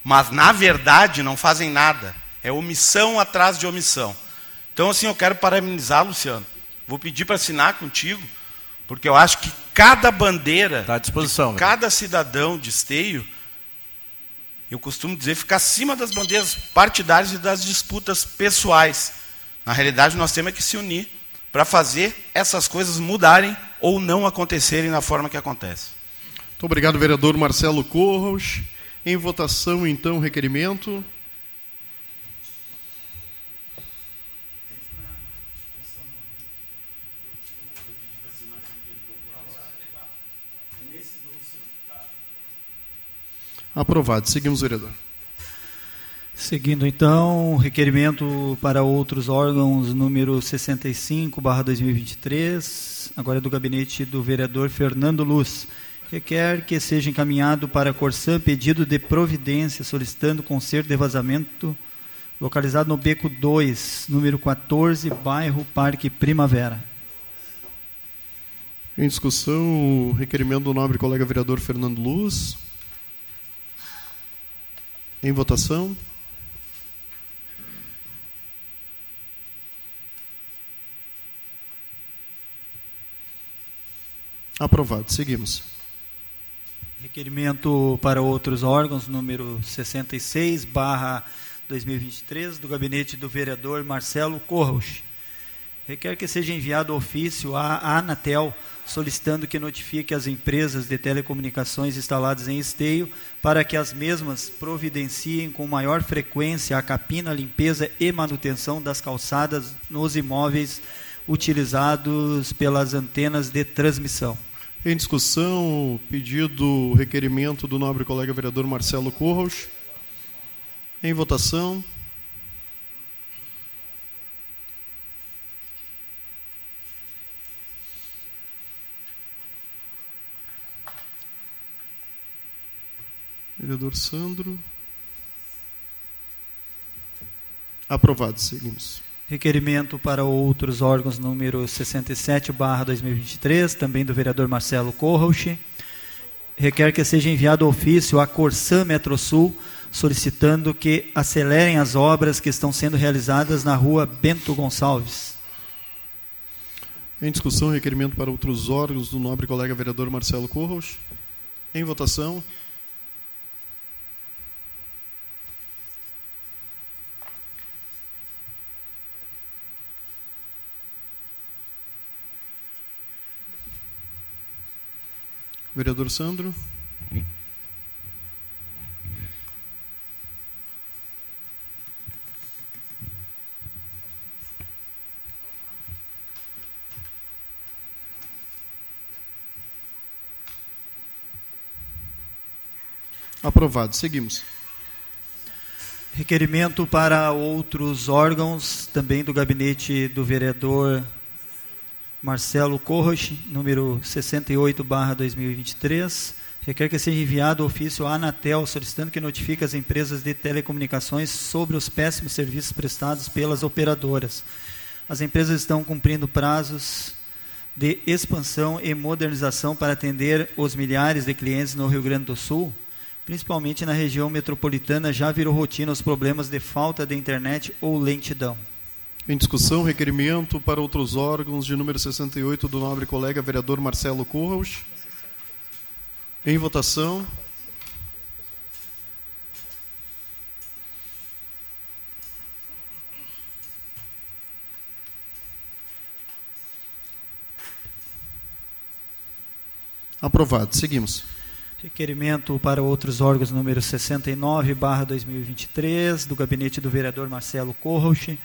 Mas na verdade não fazem nada. É omissão atrás de omissão. Então assim, eu quero parabenizar, Luciano. Vou pedir para assinar contigo, porque eu acho que cada bandeira, tá à disposição, cada cidadão de esteio, eu costumo dizer, fica acima das bandeiras partidárias e das disputas pessoais. Na realidade, nós temos que se unir para fazer essas coisas mudarem ou não acontecerem na forma que acontece. Muito obrigado, vereador Marcelo Corros. Em votação, então, o requerimento. Aprovado. Seguimos, vereador. Seguindo então, requerimento para outros órgãos número 65, barra 2023, agora é do gabinete do vereador Fernando Luz. Requer que seja encaminhado para a Corsã pedido de providência solicitando conserto de vazamento localizado no Beco 2, número 14, bairro Parque Primavera. Em discussão, o requerimento do nobre colega vereador Fernando Luz. Em votação. Aprovado. Seguimos. Requerimento para outros órgãos, número 66, barra 2023, do gabinete do vereador Marcelo Corros. Requer que seja enviado ofício à Anatel solicitando que notifique as empresas de telecomunicações instaladas em esteio para que as mesmas providenciem com maior frequência a capina, limpeza e manutenção das calçadas nos imóveis utilizados pelas antenas de transmissão. Em discussão, pedido, requerimento do nobre colega vereador Marcelo Corros. Em votação. Vereador Sandro. Aprovado. Seguimos. Requerimento para outros órgãos número 67, barra 2023, também do vereador Marcelo Corrauch. Requer que seja enviado ofício à Corsã Metrosul, solicitando que acelerem as obras que estão sendo realizadas na rua Bento Gonçalves. Em discussão, requerimento para outros órgãos do nobre colega vereador Marcelo Corros. Em votação. Vereador Sandro. Aprovado. Seguimos. Requerimento para outros órgãos, também do gabinete do vereador Marcelo Corroch, número 68, barra 2023, requer que seja enviado ofício à Anatel solicitando que notifique as empresas de telecomunicações sobre os péssimos serviços prestados pelas operadoras. As empresas estão cumprindo prazos de expansão e modernização para atender os milhares de clientes no Rio Grande do Sul, principalmente na região metropolitana, já virou rotina os problemas de falta de internet ou lentidão. Em discussão, requerimento para outros órgãos de número 68 do nobre colega vereador Marcelo Curros. Em votação. Aprovado. Seguimos. Requerimento para outros órgãos número 69, barra 2023, do gabinete do vereador Marcelo Corroch.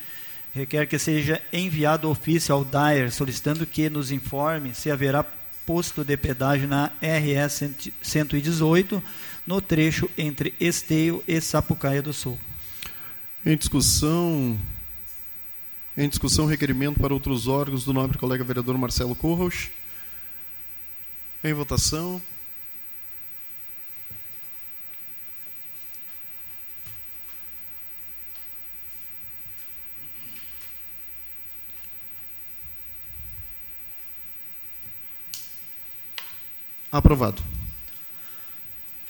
Requer que seja enviado ofício ao DAER, solicitando que nos informe se haverá posto de pedágio na RS 118, no trecho entre Esteio e Sapucaia do Sul. Em discussão, em discussão, requerimento para outros órgãos do nobre colega vereador Marcelo Corros. Em votação. Aprovado.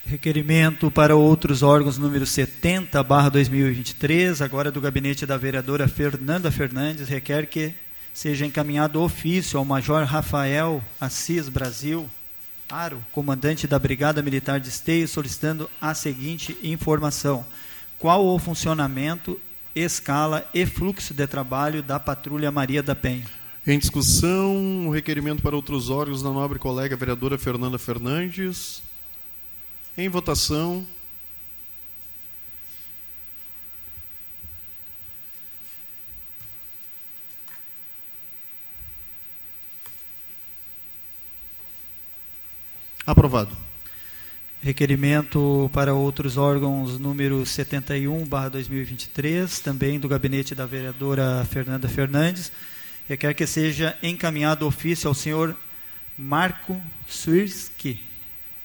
Requerimento para outros órgãos número 70, barra 2023, agora do gabinete da vereadora Fernanda Fernandes, requer que seja encaminhado ofício ao Major Rafael Assis Brasil, Aro, comandante da Brigada Militar de Esteio, solicitando a seguinte informação: qual o funcionamento, escala e fluxo de trabalho da Patrulha Maria da Penha? Em discussão, o requerimento para outros órgãos da nobre colega vereadora Fernanda Fernandes. Em votação. Aprovado. Requerimento para outros órgãos número 71, barra 2023, também do gabinete da vereadora Fernanda Fernandes requer que seja encaminhado ofício ao senhor Marco Suirski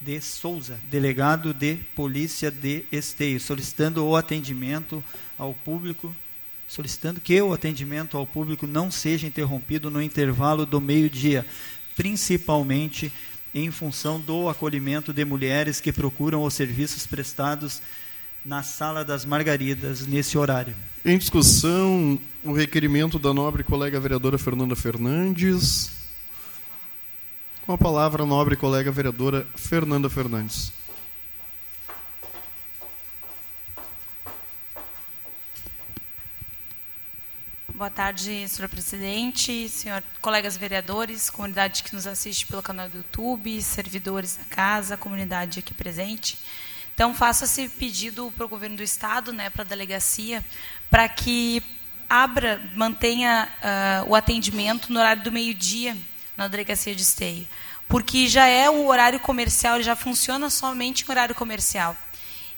de Souza, delegado de Polícia de Esteio, solicitando o atendimento ao público, solicitando que o atendimento ao público não seja interrompido no intervalo do meio-dia, principalmente em função do acolhimento de mulheres que procuram os serviços prestados na Sala das Margaridas, nesse horário. Em discussão, o requerimento da nobre colega vereadora Fernanda Fernandes. Com a palavra, a nobre colega vereadora Fernanda Fernandes. Boa tarde, senhor presidente, senhor colegas vereadores, comunidade que nos assiste pelo canal do YouTube, servidores da casa, comunidade aqui presente. Então, faço esse pedido para o governo do Estado, né, para a delegacia, para que abra, mantenha uh, o atendimento no horário do meio-dia na delegacia de esteio. Porque já é um horário comercial, ele já funciona somente em horário comercial.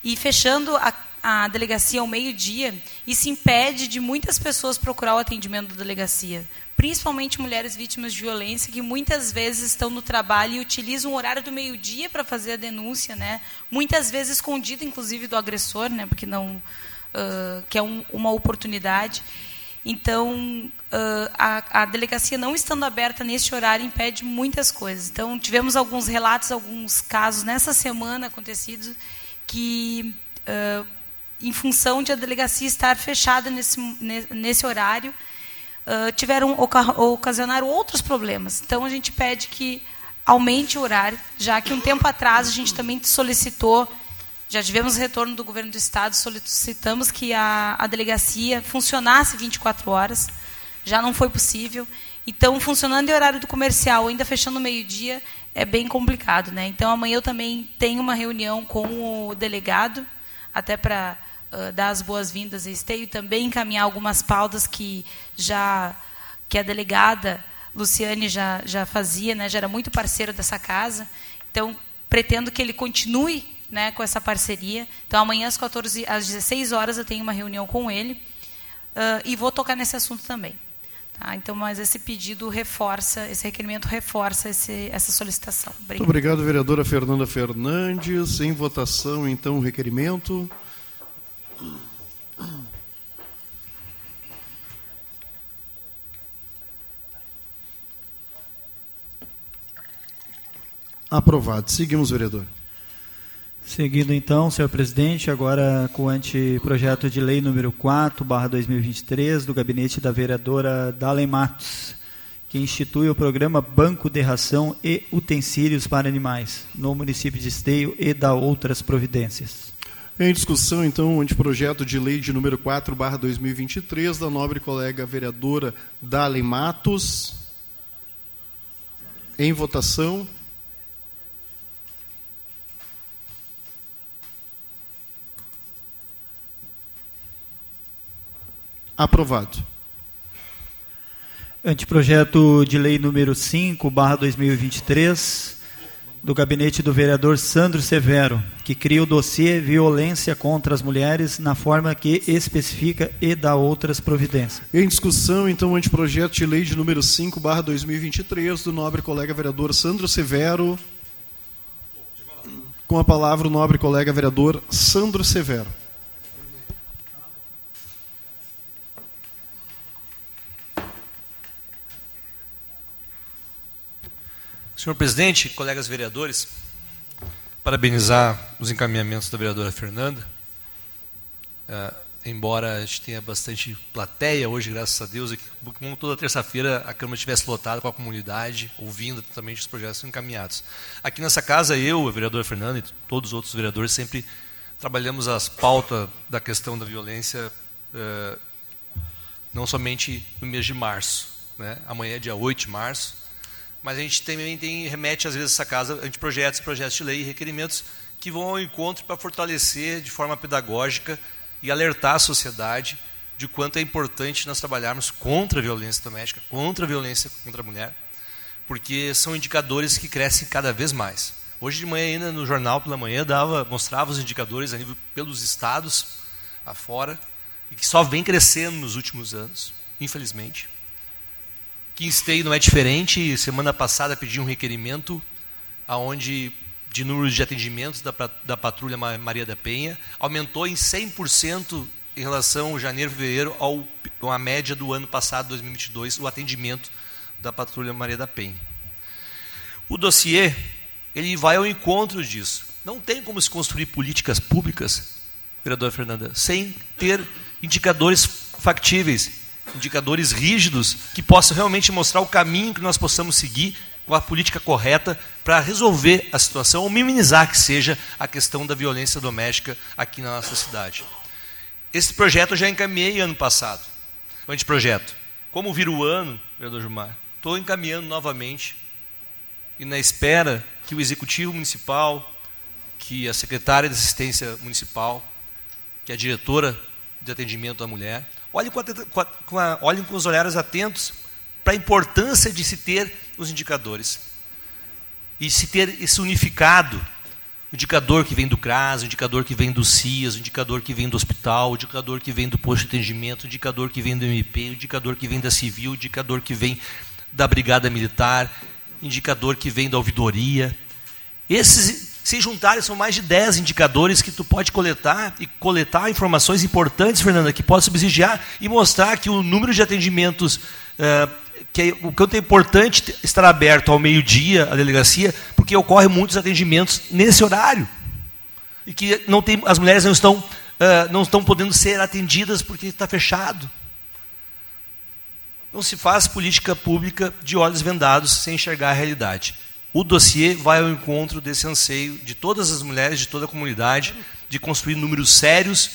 E fechando a, a delegacia ao meio-dia, isso impede de muitas pessoas procurar o atendimento da delegacia principalmente mulheres vítimas de violência, que muitas vezes estão no trabalho e utilizam o horário do meio-dia para fazer a denúncia, né? muitas vezes escondida, inclusive, do agressor, né? porque não, uh, que é um, uma oportunidade. Então, uh, a, a, delegacia não estando aberta neste horário impede muitas coisas. Então, tivemos alguns relatos, alguns casos nessa semana acontecidos que, uh, em função de a delegacia estar fechada nesse, nesse horário, tiveram ocasionaram outros problemas. Então a gente pede que aumente o horário, já que um tempo atrás a gente também solicitou, já tivemos retorno do governo do estado, solicitamos que a, a delegacia funcionasse 24 horas, já não foi possível. Então, funcionando em horário do comercial, ainda fechando meio-dia, é bem complicado. Né? Então, amanhã eu também tenho uma reunião com o delegado, até para uh, dar as boas-vindas a Esteio, também encaminhar algumas pautas que já que a delegada Luciane já, já fazia, né, já era muito parceiro dessa casa. Então, pretendo que ele continue né, com essa parceria. Então, amanhã às 14, às 16 horas eu tenho uma reunião com ele uh, e vou tocar nesse assunto também. Tá? Então, mas esse pedido reforça, esse requerimento reforça esse, essa solicitação. Obrigado. Muito obrigado, vereadora Fernanda Fernandes. Em votação, então, o requerimento. Aprovado. Seguimos, vereador. Seguindo então, senhor presidente, agora com o anteprojeto de lei número 4, barra 2023, do gabinete da vereadora Dalen Matos, que institui o programa Banco de Ração e Utensílios para Animais no município de Esteio e da outras providências. Em discussão, então, o anteprojeto de lei de número 4, barra 2023, da nobre colega vereadora Dalen Matos. Em votação. Aprovado. Anteprojeto de lei número 5, barra 2023, do gabinete do vereador Sandro Severo, que cria o dossiê Violência contra as Mulheres na forma que especifica e dá outras providências. Em discussão, então, o anteprojeto de lei de número 5, barra 2023, do nobre colega vereador Sandro Severo. Com a palavra o nobre colega vereador Sandro Severo. Senhor presidente, colegas vereadores, parabenizar os encaminhamentos da vereadora Fernanda. Uh, embora a gente tenha bastante plateia hoje, graças a Deus, como toda terça-feira a Câmara estivesse lotada com a comunidade, ouvindo também os projetos encaminhados. Aqui nessa casa, eu, a vereadora Fernanda e todos os outros vereadores sempre trabalhamos as pautas da questão da violência, uh, não somente no mês de março. Né? Amanhã é dia 8 de março, mas a gente também tem, remete às vezes essa casa a projetos, projetos de lei e requerimentos que vão ao encontro para fortalecer de forma pedagógica e alertar a sociedade de quanto é importante nós trabalharmos contra a violência doméstica, contra a violência contra a mulher, porque são indicadores que crescem cada vez mais. Hoje de manhã ainda no jornal pela manhã dava, mostrava os indicadores a nível pelos estados afora e que só vem crescendo nos últimos anos, infelizmente. Esteio não é diferente. Semana passada pedi um requerimento aonde de número de atendimentos da, da patrulha Maria da Penha aumentou em 100% em relação ao janeiro, fevereiro, ao, a média do ano passado, 2022, o atendimento da patrulha Maria da Penha. O dossiê, ele vai ao encontro disso. Não tem como se construir políticas públicas, vereador Fernanda, sem ter indicadores factíveis, indicadores rígidos que possam realmente mostrar o caminho que nós possamos seguir com a política correta para resolver a situação ou minimizar que seja a questão da violência doméstica aqui na nossa cidade. Esse projeto eu já encaminhei ano passado, o anteprojeto. Como vira o ano, vereador Gilmar, estou encaminhando novamente e na espera que o Executivo Municipal, que a Secretária de Assistência Municipal, que a diretora de atendimento à mulher, Olhem com, a, com, a, olhem com os olhares atentos para a importância de se ter os indicadores. E se ter esse unificado, o indicador que vem do CRAS, o indicador que vem do CIAS, o indicador que vem do hospital, o indicador que vem do posto de atendimento, o indicador que vem do MP, o indicador que vem da civil, o indicador que vem da brigada militar, indicador que vem da ouvidoria. Esses se juntarem, são mais de 10 indicadores que tu pode coletar e coletar informações importantes, Fernanda, que possam subsidiar e mostrar que o número de atendimentos, uh, que é, o quanto é importante estar aberto ao meio-dia a delegacia, porque ocorrem muitos atendimentos nesse horário. E que não tem, as mulheres não estão, uh, não estão podendo ser atendidas porque está fechado. Não se faz política pública de olhos vendados sem enxergar a realidade. O dossiê vai ao encontro desse anseio de todas as mulheres, de toda a comunidade, de construir números sérios,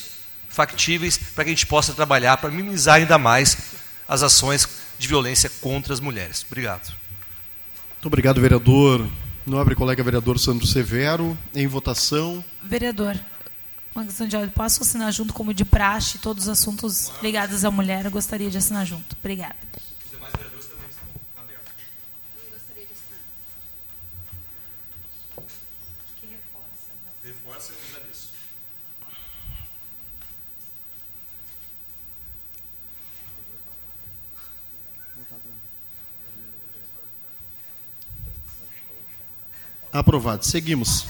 factíveis, para que a gente possa trabalhar para minimizar ainda mais as ações de violência contra as mulheres. Obrigado. Muito obrigado, vereador. Nobre colega vereador Sandro Severo. Em votação. Vereador, uma questão de ordem. Posso assinar junto como de praxe todos os assuntos ligados à mulher? Eu gostaria de assinar junto. Obrigada. Aprovado. Seguimos.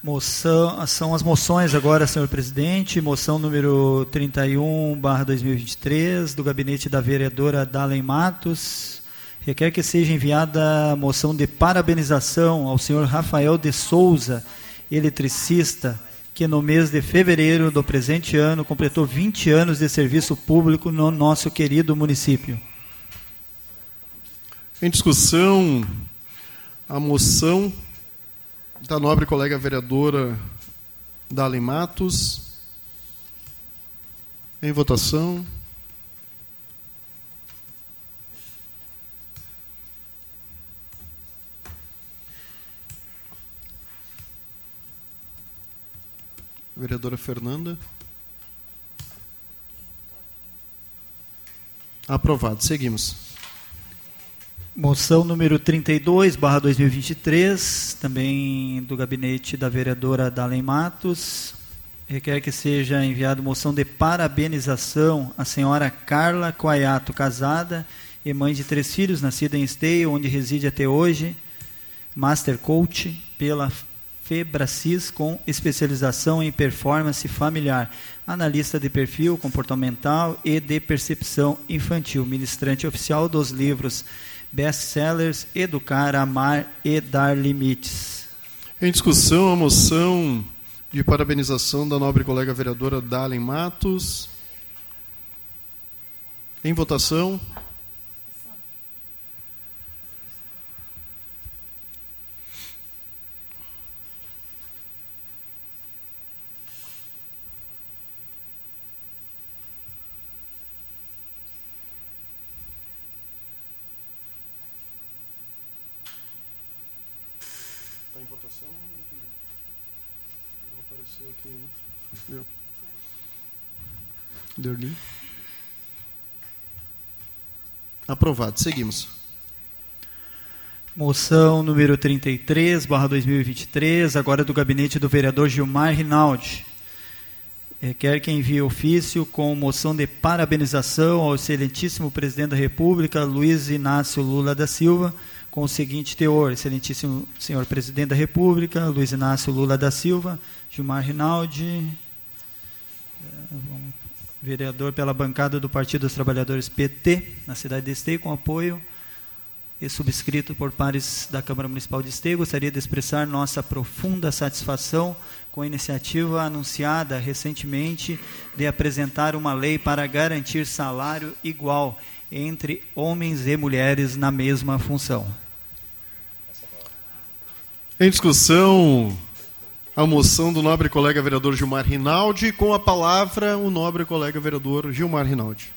Moção, são as moções agora, senhor presidente. Moção número 31, barra 2023, do gabinete da vereadora Dalen Matos. Requer que seja enviada a moção de parabenização ao senhor Rafael de Souza, eletricista, que no mês de fevereiro do presente ano completou 20 anos de serviço público no nosso querido município. Em discussão, a moção da nobre colega vereadora Dali Matos. Em votação. Vereadora Fernanda. Aprovado. Seguimos. Moção número 32, barra 2023, também do gabinete da vereadora Dalen Matos. Requer que seja enviada moção de parabenização à senhora Carla Coayato, casada e mãe de três filhos, nascida em Esteio, onde reside até hoje, Master Coach pela Febracis, com especialização em performance familiar, analista de perfil comportamental e de percepção infantil, ministrante oficial dos livros best-sellers Educar, Amar e Dar Limites. Em discussão, a moção de parabenização da nobre colega vereadora Dalen Matos. Em votação. Derli. Aprovado. Seguimos. Moção número 33, barra 2023, agora do gabinete do vereador Gilmar Rinaldi. Requer que envie ofício com moção de parabenização ao excelentíssimo presidente da República, Luiz Inácio Lula da Silva, com o seguinte teor: Excelentíssimo senhor presidente da República, Luiz Inácio Lula da Silva, Gilmar Rinaldi. Vamos vereador pela bancada do Partido dos Trabalhadores PT, na cidade de Esteio, com apoio e subscrito por pares da Câmara Municipal de Esteio. Gostaria de expressar nossa profunda satisfação com a iniciativa anunciada recentemente de apresentar uma lei para garantir salário igual entre homens e mulheres na mesma função. Em discussão, a moção do nobre colega vereador Gilmar Rinaldi. Com a palavra, o nobre colega vereador Gilmar Rinaldi.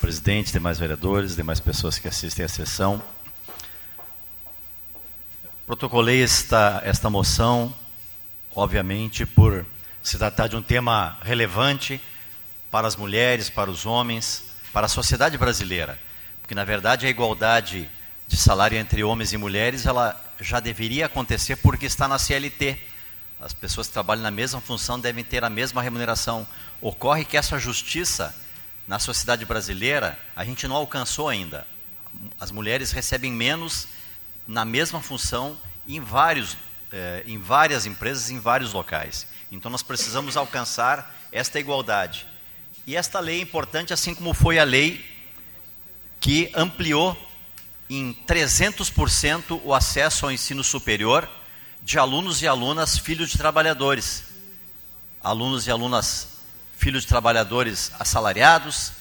Presidente, demais vereadores, demais pessoas que assistem à sessão. Protocolei esta, esta moção, obviamente, por se tratar de um tema relevante para as mulheres, para os homens, para a sociedade brasileira. Porque, na verdade, a igualdade de salário entre homens e mulheres, ela já deveria acontecer porque está na CLT. As pessoas que trabalham na mesma função devem ter a mesma remuneração. Ocorre que essa justiça na sociedade brasileira a gente não alcançou ainda. As mulheres recebem menos na mesma função em, vários, eh, em várias empresas, em vários locais. Então nós precisamos alcançar esta igualdade. E esta lei é importante, assim como foi a lei que ampliou em 300% o acesso ao ensino superior de alunos e alunas filhos de trabalhadores. Alunos e alunas filhos de trabalhadores assalariados,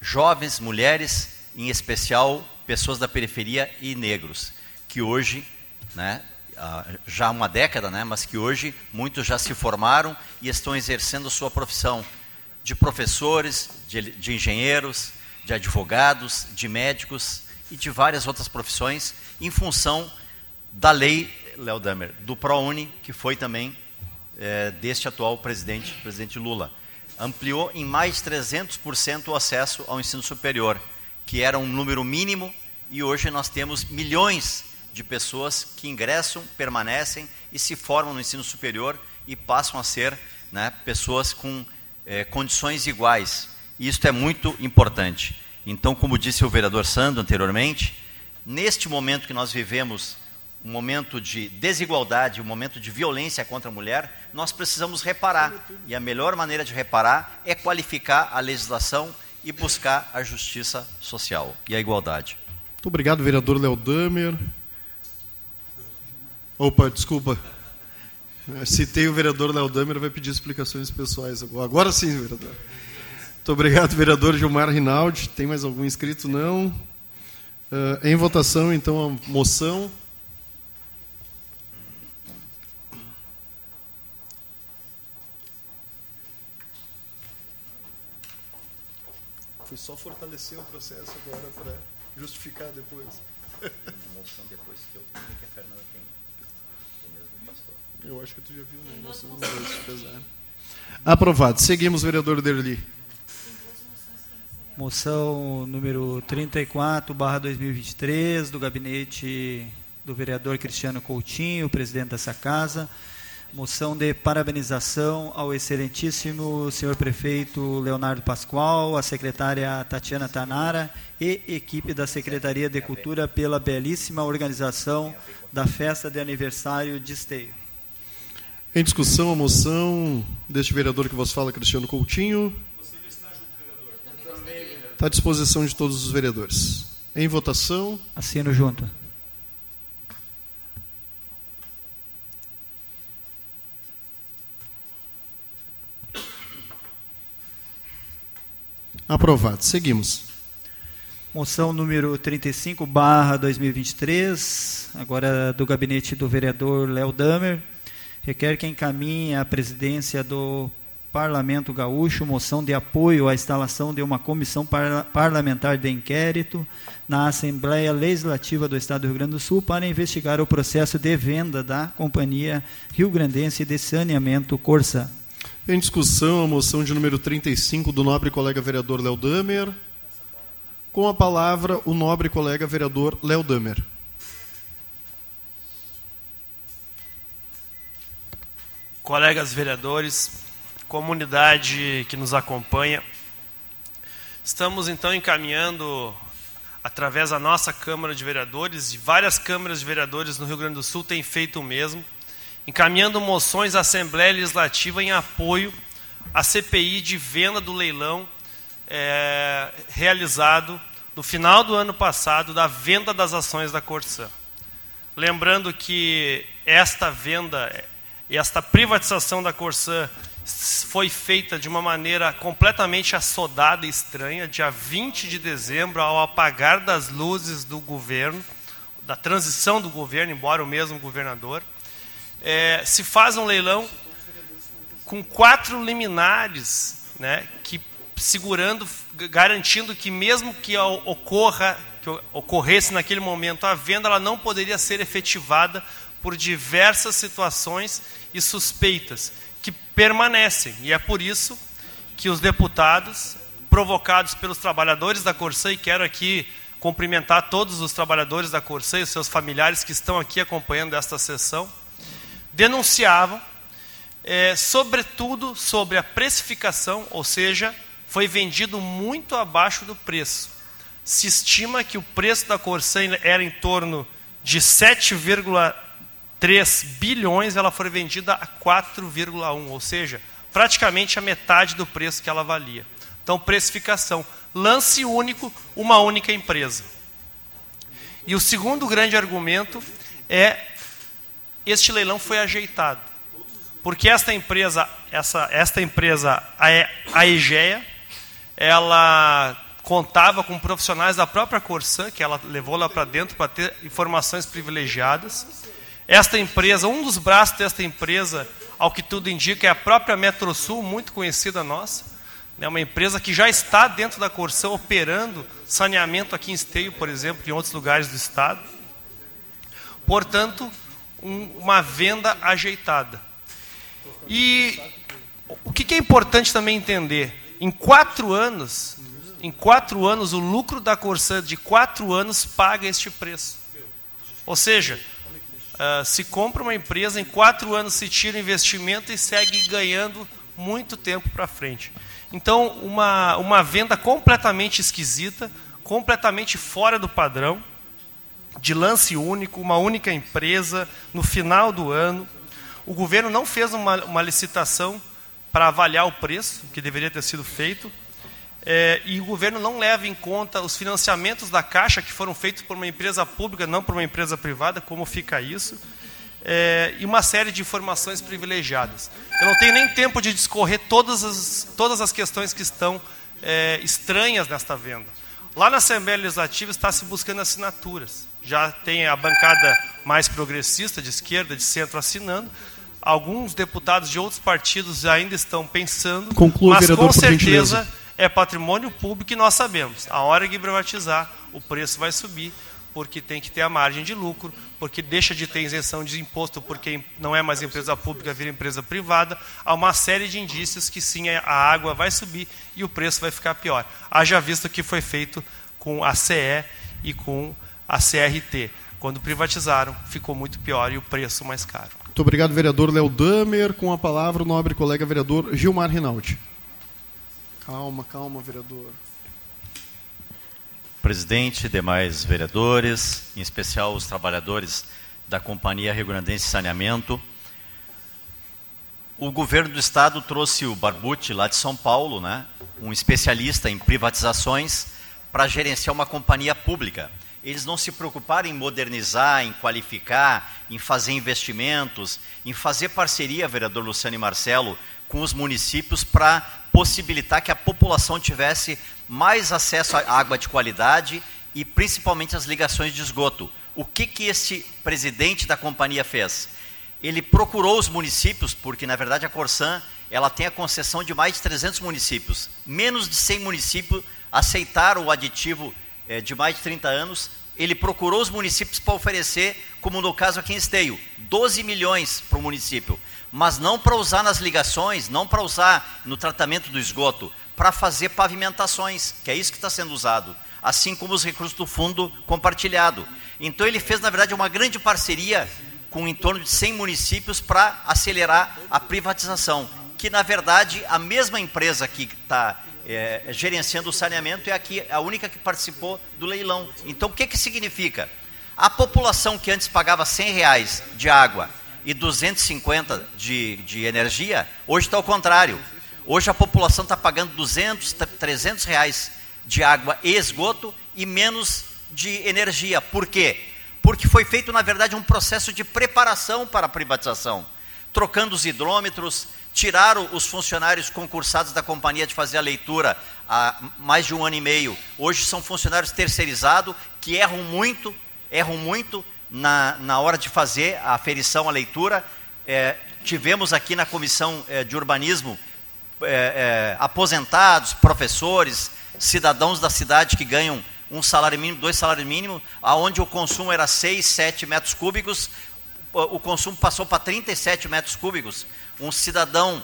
jovens, mulheres, em especial pessoas da periferia e negros, que hoje, né, já há uma década, né, mas que hoje muitos já se formaram e estão exercendo sua profissão de professores, de, de engenheiros, de advogados, de médicos, e de várias outras profissões em função da lei, Léo Damer, do ProUni, que foi também é, deste atual presidente, presidente Lula. Ampliou em mais 300% o acesso ao ensino superior, que era um número mínimo, e hoje nós temos milhões de pessoas que ingressam, permanecem e se formam no ensino superior e passam a ser né, pessoas com é, condições iguais. E isso é muito importante. Então, como disse o vereador Sandro anteriormente, neste momento que nós vivemos, um momento de desigualdade, um momento de violência contra a mulher, nós precisamos reparar. E a melhor maneira de reparar é qualificar a legislação e buscar a justiça social e a igualdade. Muito obrigado, vereador Léo Damer. Opa, desculpa. Citei o vereador Léo Damer, vai pedir explicações pessoais agora. Agora sim, vereador. Muito obrigado, vereador Gilmar Rinaldi. Tem mais algum inscrito? Não. Uh, em votação, então, a moção. Foi só fortalecer o processo agora para justificar depois. moção depois que eu tenho, que a Fernanda tem. O mesmo pastor. Eu acho que tu já viu, né? Moção dois, pesar. Aprovado. Seguimos, vereador Derli. Moção número 34, barra 2023, do gabinete do vereador Cristiano Coutinho, presidente dessa casa. Moção de parabenização ao excelentíssimo senhor prefeito Leonardo Pascoal, a secretária Tatiana Tanara e equipe da Secretaria de Cultura pela belíssima organização da festa de aniversário de Esteio. Em discussão, a moção deste vereador que vos fala, Cristiano Coutinho. Está à disposição de todos os vereadores. Em votação. Assino junto. Aprovado. Seguimos. Moção número 35, barra 2023, agora do gabinete do vereador Léo Damer, requer que encaminhe à presidência do Parlamento Gaúcho moção de apoio à instalação de uma comissão par parlamentar de inquérito na Assembleia Legislativa do Estado do Rio Grande do Sul para investigar o processo de venda da Companhia Rio Grandense de Saneamento Corsa. Em discussão, a moção de número 35 do nobre colega vereador Léo Damer. Com a palavra, o nobre colega vereador Léo Damer. Colegas vereadores, comunidade que nos acompanha, estamos então encaminhando, através da nossa Câmara de Vereadores, e várias câmaras de vereadores no Rio Grande do Sul têm feito o mesmo, encaminhando moções à Assembleia Legislativa em apoio à CPI de venda do leilão é, realizado no final do ano passado da venda das ações da Corsã. Lembrando que esta venda esta privatização da Corsã foi feita de uma maneira completamente assodada e estranha, dia 20 de dezembro, ao apagar das luzes do governo, da transição do governo, embora o mesmo governador é, se faz um leilão com quatro liminares, né, que segurando, garantindo que mesmo que ocorra, que ocorresse naquele momento a venda, ela não poderia ser efetivada por diversas situações e suspeitas permanecem. E é por isso que os deputados, provocados pelos trabalhadores da Corsã, e quero aqui cumprimentar todos os trabalhadores da Corsã e seus familiares que estão aqui acompanhando esta sessão, denunciavam, é, sobretudo sobre a precificação, ou seja, foi vendido muito abaixo do preço. Se estima que o preço da Corsan era em torno de 7,3 bilhões, ela foi vendida a 4,1, ou seja, praticamente a metade do preço que ela valia. Então, precificação, lance único, uma única empresa. E o segundo grande argumento é este leilão foi ajeitado. Porque esta empresa, essa, esta empresa, a EGEA, ela contava com profissionais da própria Corsan, que ela levou lá para dentro para ter informações privilegiadas. Esta empresa, um dos braços desta empresa, ao que tudo indica, é a própria Metrosul, muito conhecida nossa. É uma empresa que já está dentro da Corsan operando saneamento aqui em Esteio, por exemplo, em outros lugares do estado. Portanto, um, uma venda ajeitada. E o que, que é importante também entender? Em quatro anos, em quatro anos, o lucro da Corsã de quatro anos paga este preço. Ou seja, uh, se compra uma empresa, em quatro anos se tira o investimento e segue ganhando muito tempo para frente. Então, uma, uma venda completamente esquisita, completamente fora do padrão, de lance único, uma única empresa, no final do ano. O governo não fez uma, uma licitação para avaliar o preço, que deveria ter sido feito, é, e o governo não leva em conta os financiamentos da Caixa, que foram feitos por uma empresa pública, não por uma empresa privada, como fica isso, é, e uma série de informações privilegiadas. Eu não tenho nem tempo de discorrer todas as, todas as questões que estão é, estranhas nesta venda. Lá na Assembleia Legislativa está se buscando assinaturas. Já tem a bancada mais progressista, de esquerda, de centro, assinando. Alguns deputados de outros partidos ainda estão pensando, Conclua, mas vereador, com certeza. É patrimônio público e nós sabemos. A hora que privatizar, o preço vai subir, porque tem que ter a margem de lucro, porque deixa de ter isenção de imposto, porque não é mais empresa pública, vira empresa privada. Há uma série de indícios que sim, a água vai subir e o preço vai ficar pior. Haja visto que foi feito com a CE e com a CRT. Quando privatizaram, ficou muito pior e o preço mais caro. Muito obrigado, vereador Léo Damer. Com a palavra, o nobre colega vereador Gilmar Rinaldi. Calma, calma, vereador. Presidente, demais vereadores, em especial os trabalhadores da Companhia Rio Grandense de Saneamento. O governo do estado trouxe o Barbucci lá de São Paulo, né, um especialista em privatizações, para gerenciar uma companhia pública. Eles não se preocuparam em modernizar, em qualificar, em fazer investimentos, em fazer parceria, vereador Luciano e Marcelo, com os municípios para possibilitar que a população tivesse mais acesso à água de qualidade e principalmente as ligações de esgoto. O que, que esse presidente da companhia fez? Ele procurou os municípios, porque na verdade a Corsan ela tem a concessão de mais de 300 municípios. Menos de 100 municípios aceitaram o aditivo eh, de mais de 30 anos. Ele procurou os municípios para oferecer, como no caso aqui em Esteio, 12 milhões para o município, mas não para usar nas ligações, não para usar no tratamento do esgoto, para fazer pavimentações, que é isso que está sendo usado, assim como os recursos do fundo compartilhado. Então ele fez, na verdade, uma grande parceria com em torno de 100 municípios para acelerar a privatização, que na verdade a mesma empresa que está é, gerenciando o saneamento é aqui a única que participou do leilão. Então o que, que significa? A população que antes pagava 100 reais de água e 250 de, de energia, hoje está ao contrário. Hoje a população está pagando 200, 300 reais de água e esgoto e menos de energia. Por quê? Porque foi feito, na verdade, um processo de preparação para a privatização. Trocando os hidrômetros, tiraram os funcionários concursados da companhia de fazer a leitura há mais de um ano e meio. Hoje são funcionários terceirizados que erram muito, erram muito na, na hora de fazer a aferição, a leitura. É, tivemos aqui na comissão é, de urbanismo é, é, aposentados, professores, cidadãos da cidade que ganham um salário mínimo, dois salários mínimos, aonde o consumo era 6, 7 metros cúbicos, o consumo passou para 37 metros cúbicos. Um cidadão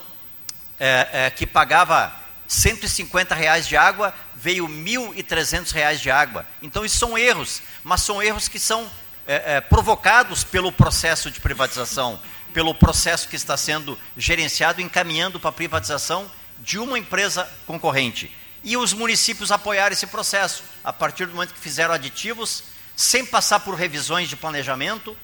é, é, que pagava 150 reais de água veio 1.300 reais de água. Então isso são erros, mas são erros que são é, é, provocados pelo processo de privatização, pelo processo que está sendo gerenciado, encaminhando para a privatização de uma empresa concorrente. E os municípios apoiaram esse processo, a partir do momento que fizeram aditivos, sem passar por revisões de planejamento,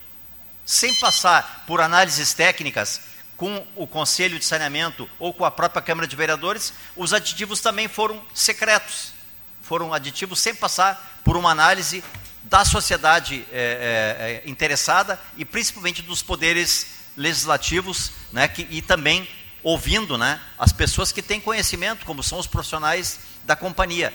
sem passar por análises técnicas com o Conselho de Saneamento ou com a própria Câmara de Vereadores, os aditivos também foram secretos. Foram aditivos sem passar por uma análise da sociedade é, é, interessada e principalmente dos poderes legislativos né, que, e também ouvindo né, as pessoas que têm conhecimento, como são os profissionais da companhia.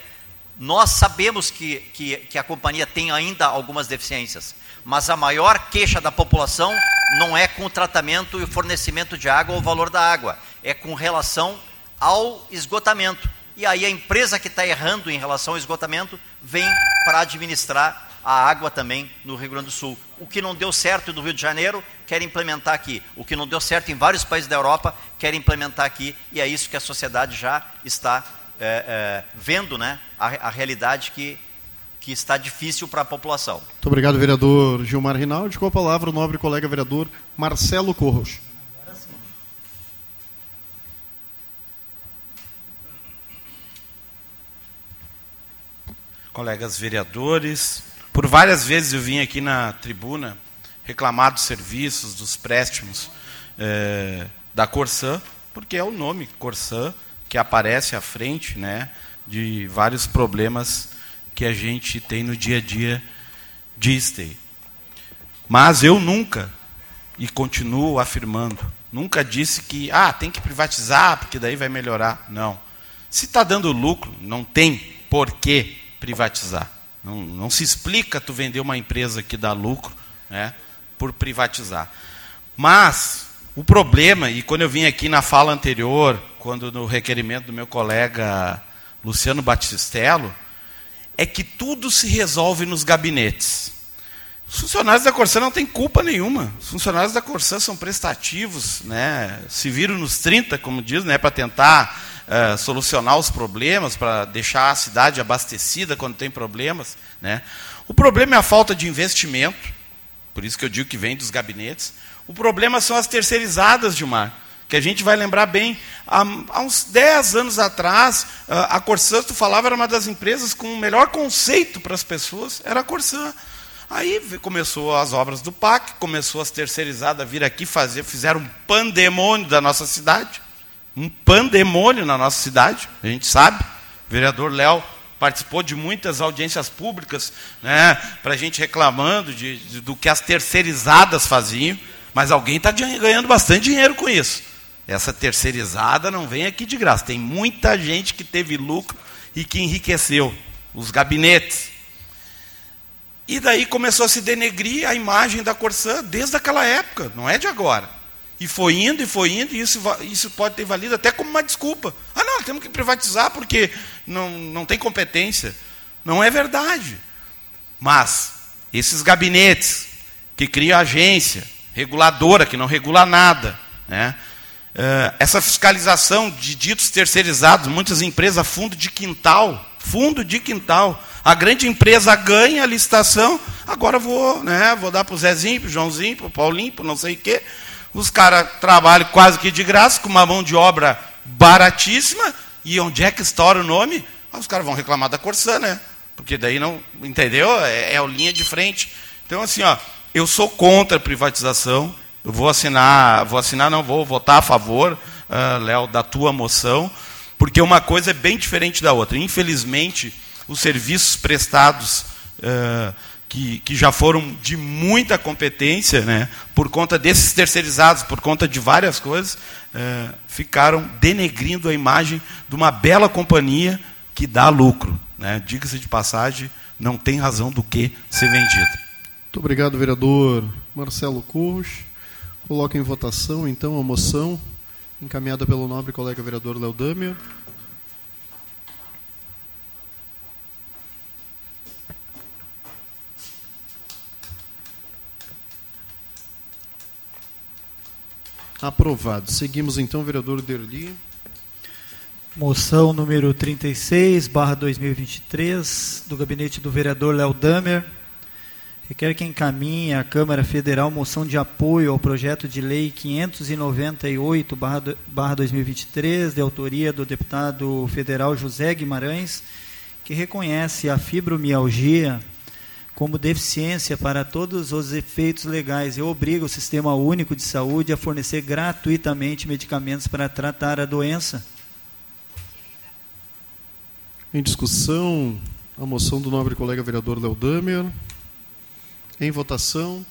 Nós sabemos que, que, que a companhia tem ainda algumas deficiências, mas a maior queixa da população não é com o tratamento e o fornecimento de água ou o valor da água, é com relação ao esgotamento. E aí a empresa que está errando em relação ao esgotamento vem para administrar a água também no Rio Grande do Sul. O que não deu certo no Rio de Janeiro, quer implementar aqui. O que não deu certo em vários países da Europa, quer implementar aqui. E é isso que a sociedade já está é, é, vendo, né? A, a realidade que, que está difícil para a população. Muito obrigado, vereador Gilmar Rinaldi. Com a palavra, o nobre colega vereador Marcelo Corros. Colegas vereadores, por várias vezes eu vim aqui na tribuna reclamar dos serviços, dos préstimos é, da Corsã, porque é o nome Corsã que aparece à frente né, de vários problemas que a gente tem no dia a dia de Stay. Mas eu nunca, e continuo afirmando, nunca disse que ah, tem que privatizar, porque daí vai melhorar. Não. Se está dando lucro, não tem por que privatizar. Não, não se explica tu vender uma empresa que dá lucro né, por privatizar. Mas o problema, e quando eu vim aqui na fala anterior, quando no requerimento do meu colega Luciano Batistello, é que tudo se resolve nos gabinetes. Os funcionários da Corsã não têm culpa nenhuma. Os funcionários da Corsã são prestativos, né? se viram nos 30, como diz, né? para tentar uh, solucionar os problemas, para deixar a cidade abastecida quando tem problemas. Né? O problema é a falta de investimento, por isso que eu digo que vem dos gabinetes. O problema são as terceirizadas, Gilmar, que a gente vai lembrar bem. Há, há uns 10 anos atrás, uh, a Corsã, tu falava, era uma das empresas com o melhor conceito para as pessoas, era a Corsã. Aí começou as obras do PAC, começou as terceirizadas a vir aqui fazer, fizeram um pandemônio da nossa cidade. Um pandemônio na nossa cidade, a gente sabe. O vereador Léo participou de muitas audiências públicas, né, para a gente reclamando de, de, do que as terceirizadas faziam, mas alguém está ganhando bastante dinheiro com isso. Essa terceirizada não vem aqui de graça. Tem muita gente que teve lucro e que enriqueceu. Os gabinetes, e daí começou a se denegrir a imagem da Corsã desde aquela época, não é de agora. E foi indo, e foi indo, e isso, isso pode ter valido até como uma desculpa. Ah, não, temos que privatizar porque não, não tem competência. Não é verdade. Mas esses gabinetes que criam agência reguladora, que não regula nada, né? Uh, essa fiscalização de ditos terceirizados, muitas empresas, fundo de quintal, fundo de quintal, a grande empresa ganha a licitação, agora vou, né, vou dar para o Zezinho, para o Joãozinho, para o Paulinho, para não sei o quê. Os caras trabalham quase que de graça, com uma mão de obra baratíssima, e onde é que estoura o nome? Ah, os caras vão reclamar da Corsã, né? Porque daí não, entendeu? É, é a linha de frente. Então, assim, ó, eu sou contra a privatização, vou assinar, vou assinar, não, vou votar a favor, uh, Léo, da tua moção, porque uma coisa é bem diferente da outra. Infelizmente, os serviços prestados uh, que, que já foram de muita competência, né, por conta desses terceirizados, por conta de várias coisas, uh, ficaram denegrindo a imagem de uma bela companhia que dá lucro. Né? Diga-se de passagem, não tem razão do que ser vendida. Muito obrigado, vereador Marcelo Curros. Coloco em votação, então, a moção encaminhada pelo nobre colega vereador Léo Damer. Aprovado. Seguimos então, vereador Derli. Moção número 36, barra 2023, do gabinete do vereador Léo Damer. Requer que encaminhe à Câmara Federal moção de apoio ao projeto de lei 598, barra 2023, de autoria do deputado federal José Guimarães, que reconhece a fibromialgia como deficiência para todos os efeitos legais e obriga o Sistema Único de Saúde a fornecer gratuitamente medicamentos para tratar a doença. Em discussão, a moção do nobre colega vereador Léo Damer. Em votação.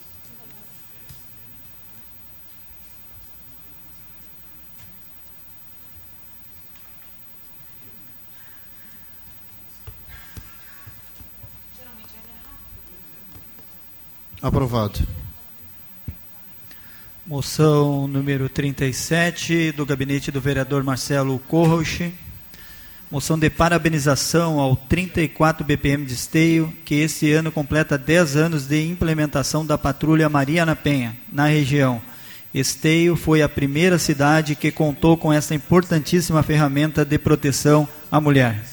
Aprovado. Moção número 37, do gabinete do vereador Marcelo Corroche. Moção de parabenização ao 34 BPM de Esteio, que este ano completa 10 anos de implementação da patrulha Maria na Penha, na região. Esteio foi a primeira cidade que contou com essa importantíssima ferramenta de proteção à mulher.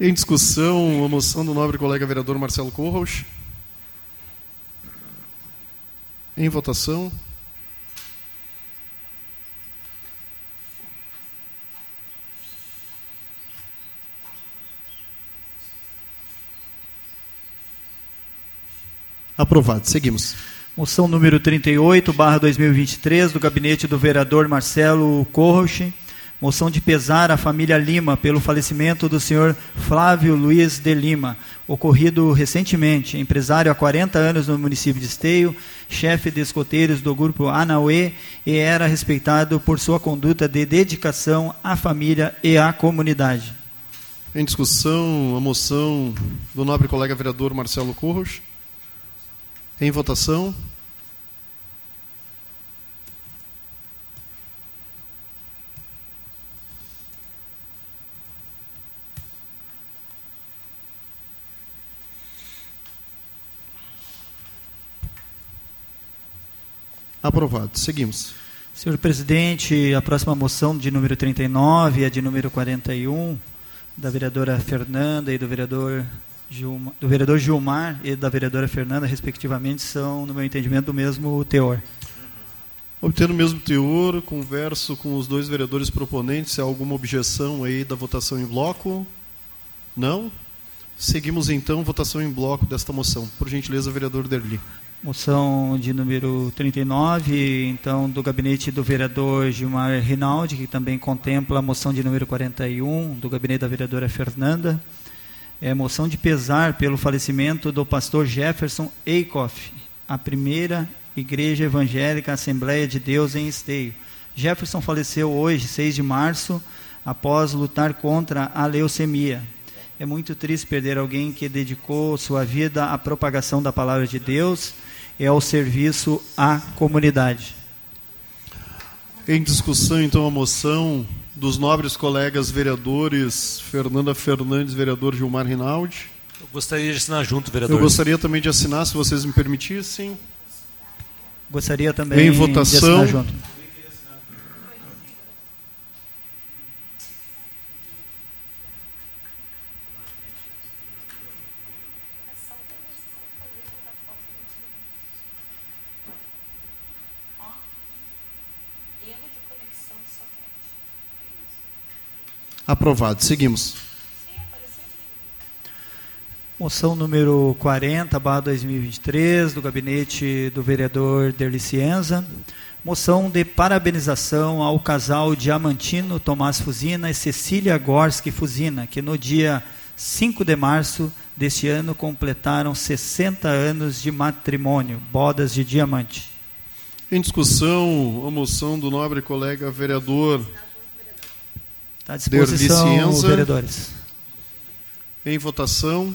Em discussão, a moção do nobre colega vereador Marcelo Corros. Em votação. Aprovado. Seguimos. Moção número 38, barra 2023, do gabinete do vereador Marcelo Corroche. Moção de pesar à família Lima pelo falecimento do senhor Flávio Luiz de Lima, ocorrido recentemente, empresário há 40 anos no município de Esteio, chefe de escoteiros do grupo Anauê e era respeitado por sua conduta de dedicação à família e à comunidade. Em discussão, a moção do nobre colega vereador Marcelo Corros. Em votação. Aprovado. Seguimos. Senhor presidente, a próxima moção de número 39 e a de número 41, da vereadora Fernanda e do vereador Do vereador Gilmar e da vereadora Fernanda, respectivamente, são, no meu entendimento, do mesmo teor. Obtendo o mesmo teor, converso com os dois vereadores proponentes se há alguma objeção aí da votação em bloco. Não? Seguimos então votação em bloco desta moção. Por gentileza, vereador Derli. Moção de número 39, então, do gabinete do vereador Gilmar Rinaldi, que também contempla a moção de número 41, do gabinete da vereadora Fernanda. É moção de pesar pelo falecimento do pastor Jefferson Eikoff, a primeira igreja evangélica Assembleia de Deus em Esteio. Jefferson faleceu hoje, 6 de março, após lutar contra a leucemia. É muito triste perder alguém que dedicou sua vida à propagação da palavra de Deus e ao serviço à comunidade. Em discussão, então, a moção dos nobres colegas vereadores Fernanda Fernandes, vereador Gilmar Rinaldi. Eu gostaria de assinar junto, vereador. Eu gostaria também de assinar, se vocês me permitissem. Gostaria também em votação. de assinar junto. Aprovado. Seguimos. Moção número 40, barra 2023, do gabinete do vereador Derli Cienza. Moção de parabenização ao casal Diamantino Tomás Fusina e Cecília Gorski Fusina, que no dia 5 de março deste ano completaram 60 anos de matrimônio, bodas de diamante. Em discussão, a moção do nobre colega vereador à disposição, os vereadores. Em votação.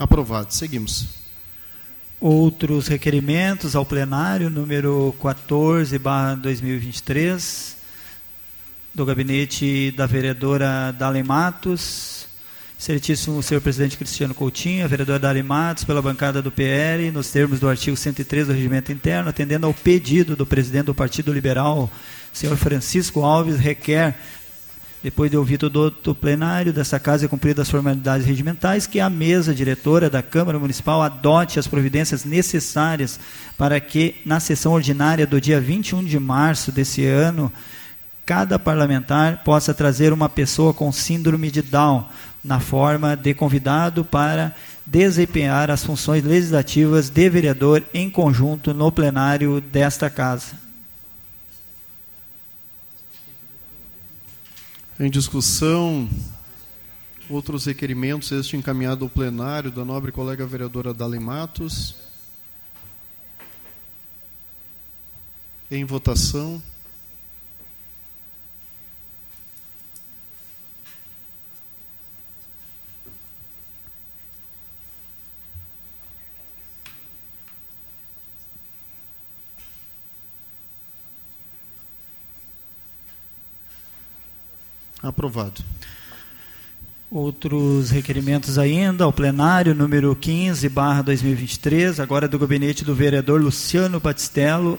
Aprovado. Seguimos. Outros requerimentos ao plenário, número 14, barra 2023, do gabinete da vereadora Dalen Matos, Excelentíssimo senhor presidente Cristiano Coutinho, a vereadora Dali Matos, pela bancada do PL, nos termos do artigo 103 do Regimento Interno, atendendo ao pedido do presidente do Partido Liberal, senhor Francisco Alves, requer depois de ouvir todo o plenário dessa casa e cumpridas as formalidades regimentais, que a mesa diretora da Câmara Municipal adote as providências necessárias para que, na sessão ordinária do dia 21 de março desse ano, cada parlamentar possa trazer uma pessoa com síndrome de Down, na forma de convidado para desempenhar as funções legislativas de vereador em conjunto no plenário desta casa. Em discussão, outros requerimentos, este encaminhado ao plenário da nobre colega vereadora Dali Matos. Em votação. Aprovado. Outros requerimentos ainda, ao plenário, número 15, barra 2023, agora do gabinete do vereador Luciano Batistello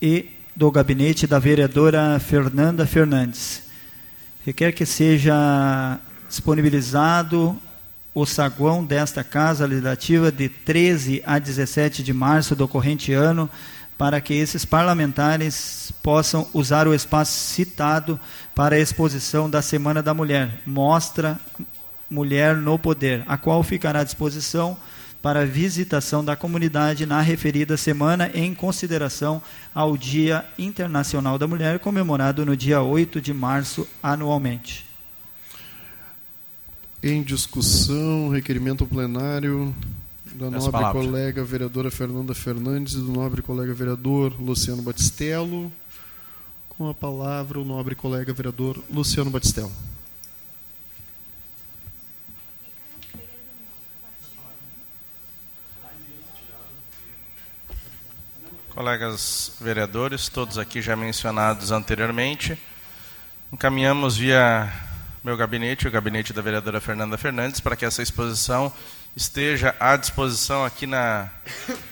e do gabinete da vereadora Fernanda Fernandes. Requer que seja disponibilizado o saguão desta Casa Legislativa de 13 a 17 de março do corrente ano, para que esses parlamentares possam usar o espaço citado para a exposição da Semana da Mulher, Mostra Mulher no Poder, a qual ficará à disposição para visitação da comunidade na referida semana, em consideração ao Dia Internacional da Mulher, comemorado no dia 8 de março anualmente. Em discussão, requerimento plenário da nobre palavras. colega vereadora Fernanda Fernandes e do nobre colega vereador Luciano Batistello. Com a palavra, o nobre colega vereador Luciano Batistello. Colegas vereadores, todos aqui já mencionados anteriormente, encaminhamos via meu gabinete, o gabinete da vereadora Fernanda Fernandes, para que essa exposição esteja à disposição aqui na,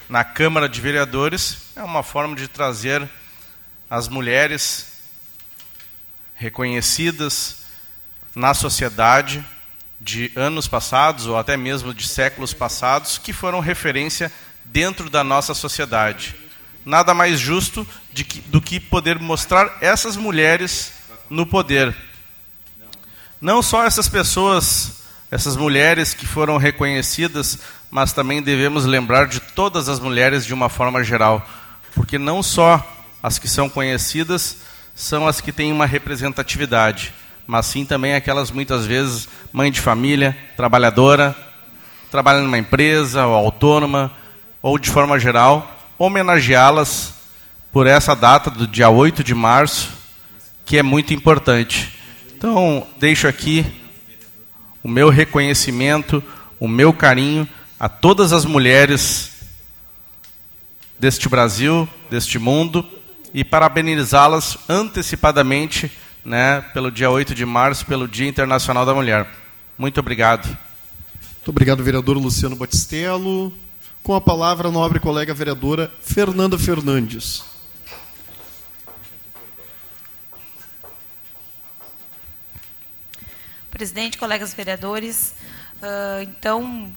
na Câmara de Vereadores. É uma forma de trazer as mulheres reconhecidas na sociedade de anos passados, ou até mesmo de séculos passados, que foram referência dentro da nossa sociedade. Nada mais justo que, do que poder mostrar essas mulheres no poder. Não só essas pessoas essas mulheres que foram reconhecidas, mas também devemos lembrar de todas as mulheres de uma forma geral, porque não só as que são conhecidas são as que têm uma representatividade, mas sim também aquelas muitas vezes mãe de família, trabalhadora, trabalha numa empresa ou autônoma, ou de forma geral, homenageá-las por essa data do dia 8 de março, que é muito importante. Então, deixo aqui o meu reconhecimento, o meu carinho a todas as mulheres deste Brasil, deste mundo, e parabenizá-las antecipadamente né, pelo dia 8 de março, pelo Dia Internacional da Mulher. Muito obrigado. Muito obrigado, vereador Luciano Batistello. Com a palavra, a nobre colega vereadora Fernanda Fernandes. Presidente, colegas vereadores. Uh, então,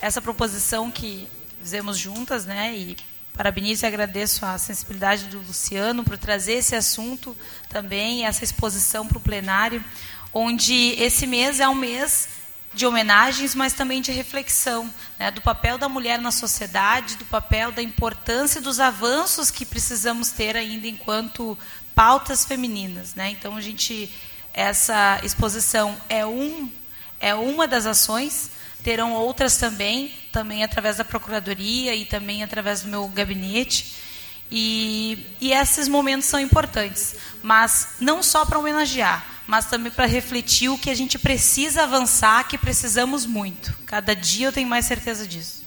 essa proposição que fizemos juntas, né, e parabenizo e agradeço a sensibilidade do Luciano por trazer esse assunto também, essa exposição para o plenário, onde esse mês é um mês de homenagens, mas também de reflexão né, do papel da mulher na sociedade, do papel da importância dos avanços que precisamos ter ainda enquanto pautas femininas. Né? Então, a gente essa exposição é, um, é uma das ações, terão outras também, também através da Procuradoria e também através do meu gabinete. E, e esses momentos são importantes, mas não só para homenagear, mas também para refletir o que a gente precisa avançar, que precisamos muito. Cada dia eu tenho mais certeza disso.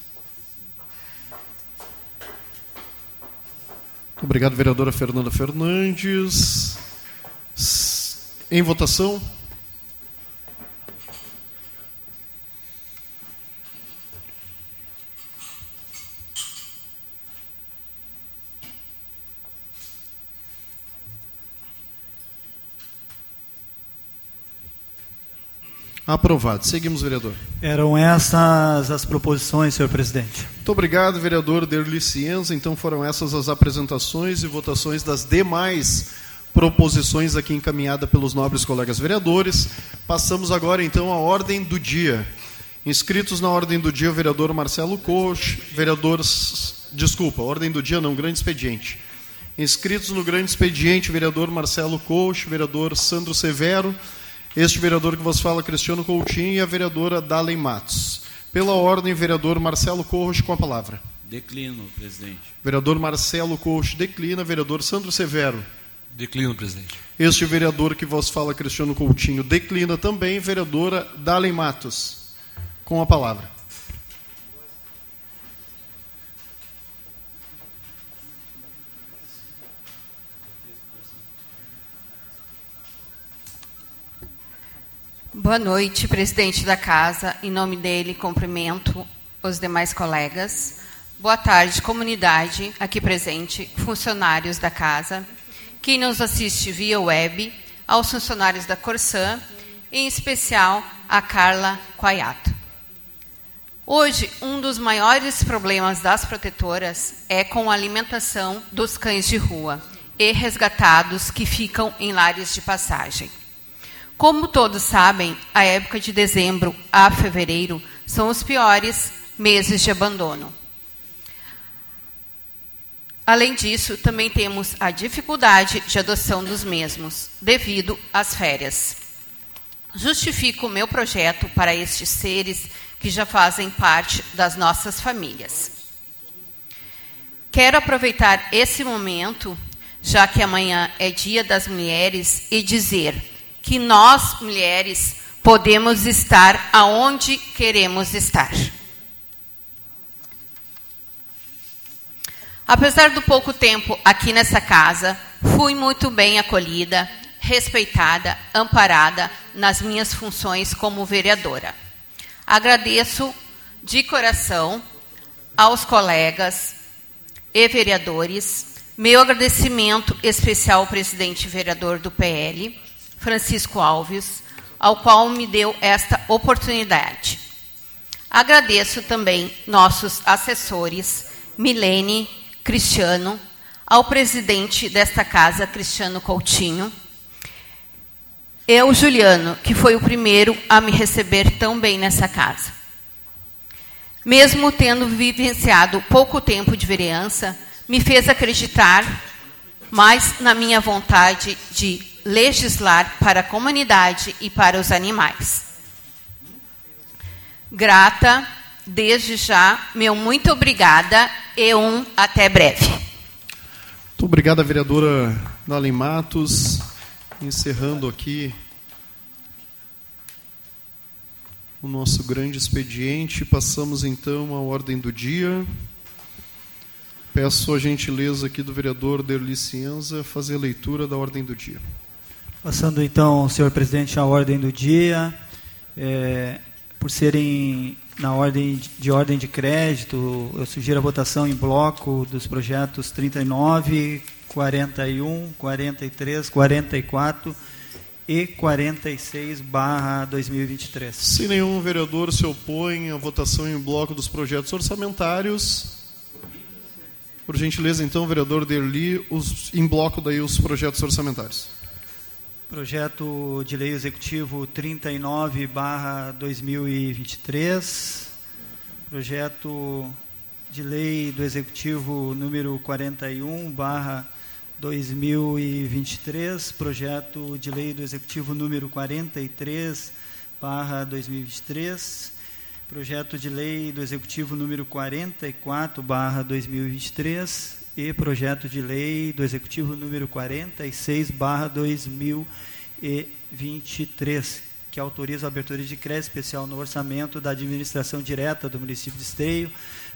Obrigado, vereadora Fernanda Fernandes. Em votação. Aprovado. Seguimos, vereador. Eram essas as proposições, senhor presidente. Muito obrigado, vereador Derli Cienza. Então foram essas as apresentações e votações das demais proposições aqui encaminhada pelos nobres colegas vereadores. Passamos agora então à ordem do dia. Inscritos na ordem do dia, o vereador Marcelo Coach, vereador. Desculpa, ordem do dia não, grande expediente. Inscritos no grande expediente, vereador Marcelo Coach, vereador Sandro Severo, este vereador que vos fala, Cristiano Coutinho, e a vereadora Dalen Matos. Pela ordem, vereador Marcelo Coach, com a palavra. Declino, presidente. Vereador Marcelo Coach declina, vereador Sandro Severo. Declino, presidente. Este vereador que vos fala, Cristiano Coutinho, declina também, vereadora Dalen Matos. Com a palavra. Boa noite, presidente da casa. Em nome dele, cumprimento os demais colegas. Boa tarde, comunidade aqui presente, funcionários da casa, quem nos assiste via web, aos funcionários da Corsã, em especial a Carla Quaiato. Hoje, um dos maiores problemas das protetoras é com a alimentação dos cães de rua e resgatados que ficam em lares de passagem. Como todos sabem, a época de dezembro a fevereiro são os piores meses de abandono. Além disso, também temos a dificuldade de adoção dos mesmos, devido às férias. Justifico o meu projeto para estes seres que já fazem parte das nossas famílias. Quero aproveitar esse momento, já que amanhã é Dia das Mulheres, e dizer que nós, mulheres, podemos estar aonde queremos estar. Apesar do pouco tempo aqui nessa casa, fui muito bem acolhida, respeitada, amparada nas minhas funções como vereadora. Agradeço de coração aos colegas e vereadores, meu agradecimento especial ao presidente vereador do PL, Francisco Alves, ao qual me deu esta oportunidade. Agradeço também nossos assessores, Milene, Cristiano, ao presidente desta casa, Cristiano Coutinho, eu, Juliano, que foi o primeiro a me receber tão bem nessa casa. Mesmo tendo vivenciado pouco tempo de vereança, me fez acreditar mais na minha vontade de legislar para a comunidade e para os animais. Grata, desde já, meu muito obrigada e um até breve. Muito obrigada, vereadora Dali Matos. Encerrando aqui o nosso grande expediente, passamos então à ordem do dia. Peço a gentileza aqui do vereador Derli Cienza fazer a leitura da ordem do dia. Passando então, senhor presidente, à ordem do dia, é, por serem na ordem de ordem de crédito, eu sugiro a votação em bloco dos projetos 39, 41, 43, 44 e 46 barra 2023. Se nenhum vereador se opõe à votação em bloco dos projetos orçamentários, por gentileza, então, vereador Derli, os, em bloco daí os projetos orçamentários. Projeto de Lei Executivo 39, barra 2023. Projeto de Lei do Executivo número 41, barra 2023. Projeto de Lei do Executivo número 43, barra 2023. Projeto de Lei do Executivo número 44, barra 2023 e projeto de lei do Executivo número 46, barra 2023, que autoriza a abertura de crédito especial no orçamento da administração direta do município de Esteio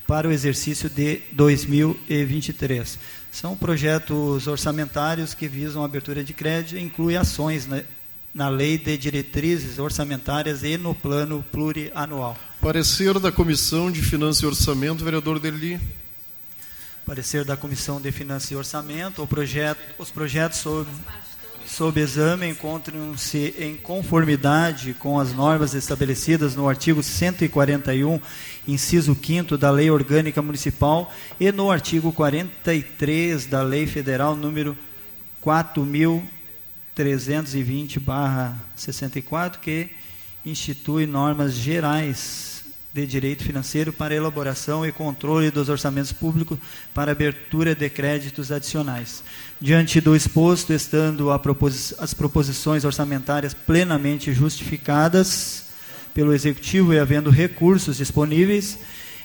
para o exercício de 2023. São projetos orçamentários que visam a abertura de crédito e incluem ações na, na lei de diretrizes orçamentárias e no plano plurianual. Parecer da Comissão de Finanças e Orçamento, vereador Deli. Parecer da Comissão de Finanças e Orçamento, projeto, os projetos sob, sob exame encontram-se em conformidade com as normas estabelecidas no artigo 141, inciso 5 da Lei Orgânica Municipal e no artigo 43 da Lei Federal número 4320/64, que institui normas gerais de Direito Financeiro para elaboração e controle dos orçamentos públicos para abertura de créditos adicionais. Diante do exposto, estando propos as proposições orçamentárias plenamente justificadas pelo Executivo e havendo recursos disponíveis,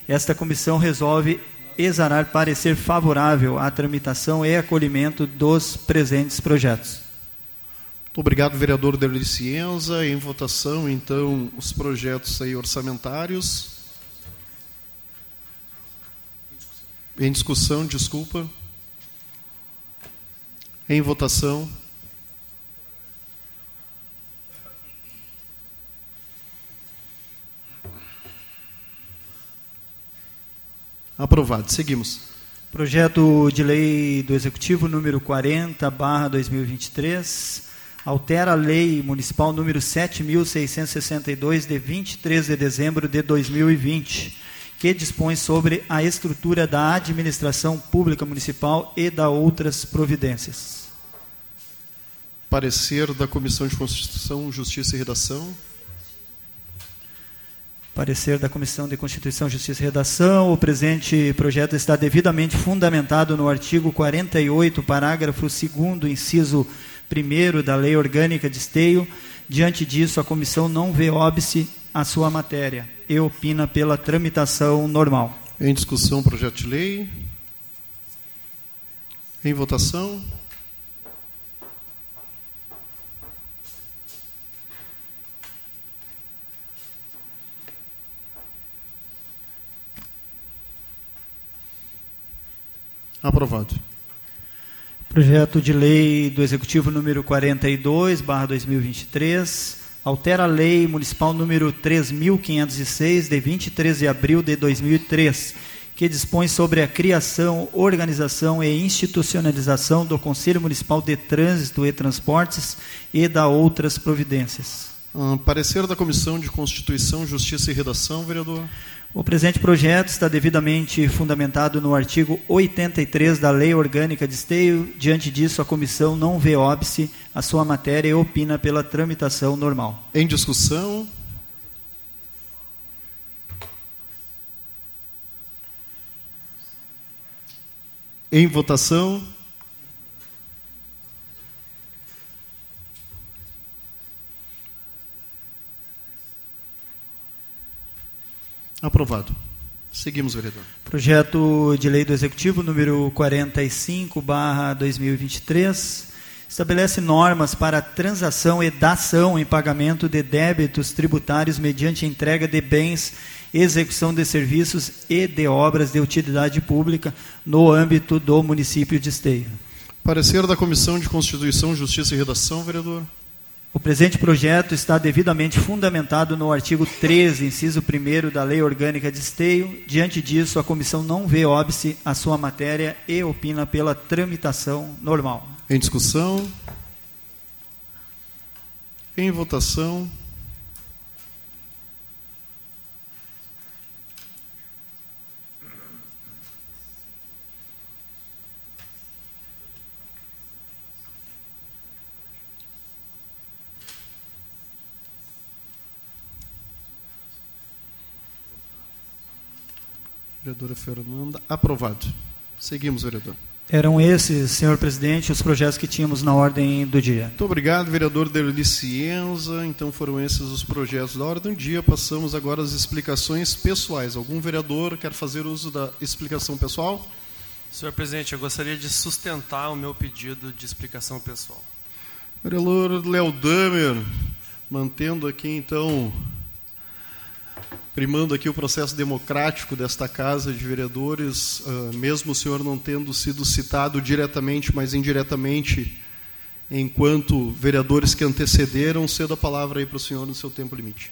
esta comissão resolve exarar parecer favorável à tramitação e acolhimento dos presentes projetos. Obrigado, vereador Delicienza. Em votação, então, os projetos aí orçamentários. Em discussão, desculpa. Em votação. Aprovado. Seguimos. Projeto de lei do Executivo número 40, barra 2023 altera a lei municipal número 7.662, de 23 de dezembro de 2020, que dispõe sobre a estrutura da administração pública municipal e da outras providências. Parecer da Comissão de Constituição, Justiça e Redação. Parecer da Comissão de Constituição, Justiça e Redação. O presente projeto está devidamente fundamentado no artigo 48, parágrafo 2, inciso 1 da Lei Orgânica de Esteio. Diante disso, a comissão não vê óbice à sua matéria e opina pela tramitação normal. Em discussão, projeto de lei. Em votação. Aprovado. Projeto de lei do Executivo número 42, barra 2023, altera a lei municipal número 3.506, de 23 de abril de 2003, que dispõe sobre a criação, organização e institucionalização do Conselho Municipal de Trânsito e Transportes e da outras providências. Hum, parecer da Comissão de Constituição, Justiça e Redação, vereador. O presente projeto está devidamente fundamentado no artigo 83 da Lei Orgânica de Esteio. Diante disso, a comissão não vê óbice à sua matéria e opina pela tramitação normal. Em discussão. Em votação. Aprovado. Seguimos, vereador. Projeto de lei do Executivo número 45, barra 2023, estabelece normas para transação e dação em pagamento de débitos tributários mediante entrega de bens, execução de serviços e de obras de utilidade pública no âmbito do município de Esteio. Parecer da Comissão de Constituição, Justiça e Redação, vereador. O presente projeto está devidamente fundamentado no artigo 13, inciso 1 da Lei Orgânica de Esteio. Diante disso, a comissão não vê óbice à sua matéria e opina pela tramitação normal. Em discussão. Em votação. Vereadora Fernanda. Aprovado. Seguimos, vereador. Eram esses, senhor presidente, os projetos que tínhamos na ordem do dia. Muito obrigado, vereador Derli Cienza. Então foram esses os projetos da ordem do dia. Passamos agora às explicações pessoais. Algum vereador quer fazer uso da explicação pessoal? Senhor presidente, eu gostaria de sustentar o meu pedido de explicação pessoal. Vereador Léo Damer, mantendo aqui então primando aqui o processo democrático desta Casa de Vereadores, uh, mesmo o senhor não tendo sido citado diretamente, mas indiretamente, enquanto vereadores que antecederam, cedo a palavra aí para o senhor no seu tempo limite.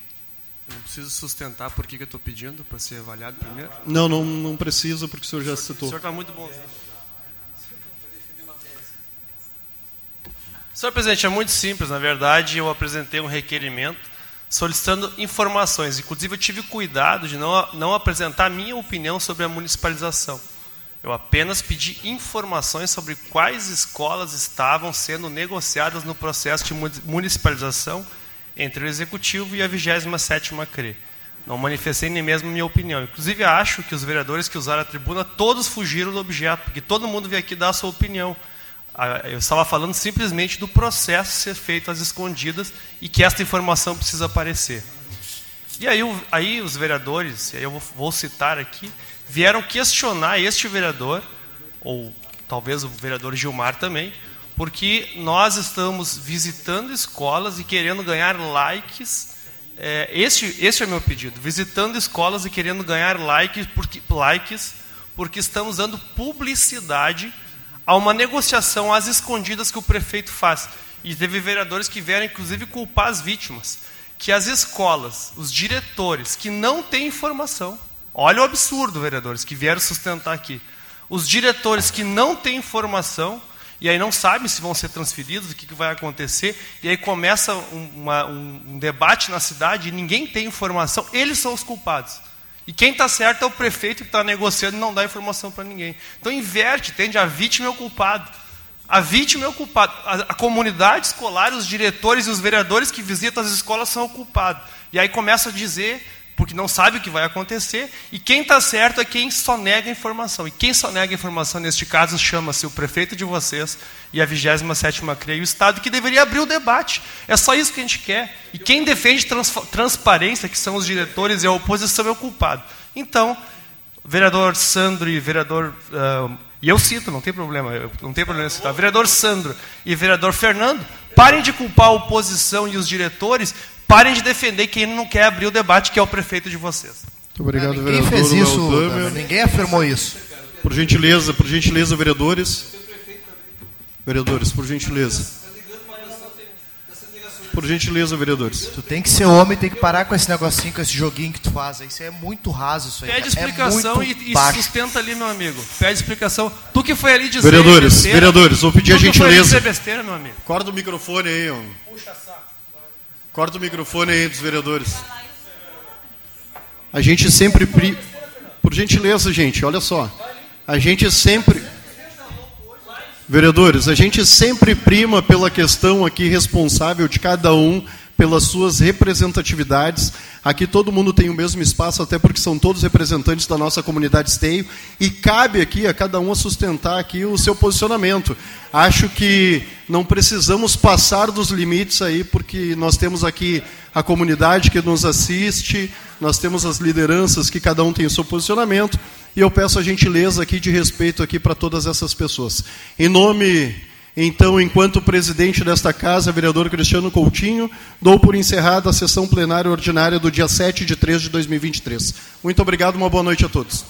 Não preciso sustentar por que, que eu estou pedindo para ser avaliado primeiro? Não, não, não precisa, porque o senhor já o senhor, citou. O senhor está muito bom. Senhor presidente, é muito simples. Na verdade, eu apresentei um requerimento solicitando informações. Inclusive, eu tive cuidado de não, não apresentar minha opinião sobre a municipalização. Eu apenas pedi informações sobre quais escolas estavam sendo negociadas no processo de municipalização entre o Executivo e a 27ª CRE. Não manifestei nem mesmo minha opinião. Inclusive, acho que os vereadores que usaram a tribuna, todos fugiram do objeto, porque todo mundo veio aqui dar a sua opinião. Eu estava falando simplesmente do processo ser feito às escondidas e que esta informação precisa aparecer. E aí, aí os vereadores, e aí eu vou, vou citar aqui, vieram questionar este vereador, ou talvez o vereador Gilmar também, porque nós estamos visitando escolas e querendo ganhar likes. É, este, este é meu pedido: visitando escolas e querendo ganhar likes porque, likes, porque estamos dando publicidade a uma negociação às escondidas que o prefeito faz. E teve vereadores que vieram, inclusive, culpar as vítimas. Que as escolas, os diretores que não têm informação, Olha o absurdo, vereadores, que vieram sustentar aqui. Os diretores que não têm informação, e aí não sabem se vão ser transferidos, o que, que vai acontecer, e aí começa um, uma, um, um debate na cidade e ninguém tem informação, eles são os culpados. E quem está certo é o prefeito que está negociando e não dá informação para ninguém. Então inverte, entende? A vítima é o culpado. A vítima é o culpado. A, a, comunidade escolar, os diretores e os vereadores que visitam as escolas são o culpado. E aí começa a dizer porque não sabe o que vai acontecer, e quem está certo é quem só nega informação. E quem só nega informação, neste caso, chama-se o prefeito de vocês e a 27ª CREI, o Estado, que deveria abrir o debate. É só isso que a gente quer. E quem defende trans transparência, que são os diretores e a oposição, é o culpado. Então, vereador Sandro e vereador... Uh, e eu cito, não tem problema, não tem problema citar. Vereador Sandro e vereador Fernando, parem de culpar a oposição e os diretores Parem de defender quem não quer abrir o debate, que é o prefeito de vocês. Muito obrigado, ah, ninguém vereador. Fez isso, ninguém afirmou isso. Por gentileza, por gentileza, vereadores. Vereadores, por gentileza. Por gentileza, vereadores. Tu tem que ser homem, tem que parar com esse negocinho, com esse joguinho que tu faz. Isso é muito raso. Isso aí. Pede é explicação é e, e, sustenta ali, meu amigo. Pede explicação. Tu que foi ali dizer. Vereadores, besteira, vereadores, vou pedir a gentileza. Que foi ali besteira, meu amigo. Corta o microfone aí, homem. Puxa Corta o microfone aí dos vereadores. A gente sempre. Pri... Por gentileza, gente, olha só. A gente sempre. Vereadores, a gente sempre prima pela questão aqui responsável de cada um pelas suas representatividades. Aqui todo mundo tem o mesmo espaço, até porque são todos representantes da nossa comunidade esteio, e cabe aqui a cada um sustentar aqui o seu posicionamento. Acho que não precisamos passar dos limites aí, porque nós temos aqui a comunidade que nos assiste, nós temos as lideranças que cada um tem o seu posicionamento, e eu peço a gentileza aqui de respeito aqui para todas essas pessoas. Em nome então, enquanto presidente desta casa, vereador Cristiano Coutinho, dou por encerrada a sessão plenária ordinária do dia 7 de 3 de 2023. Muito obrigado, uma boa noite a todos.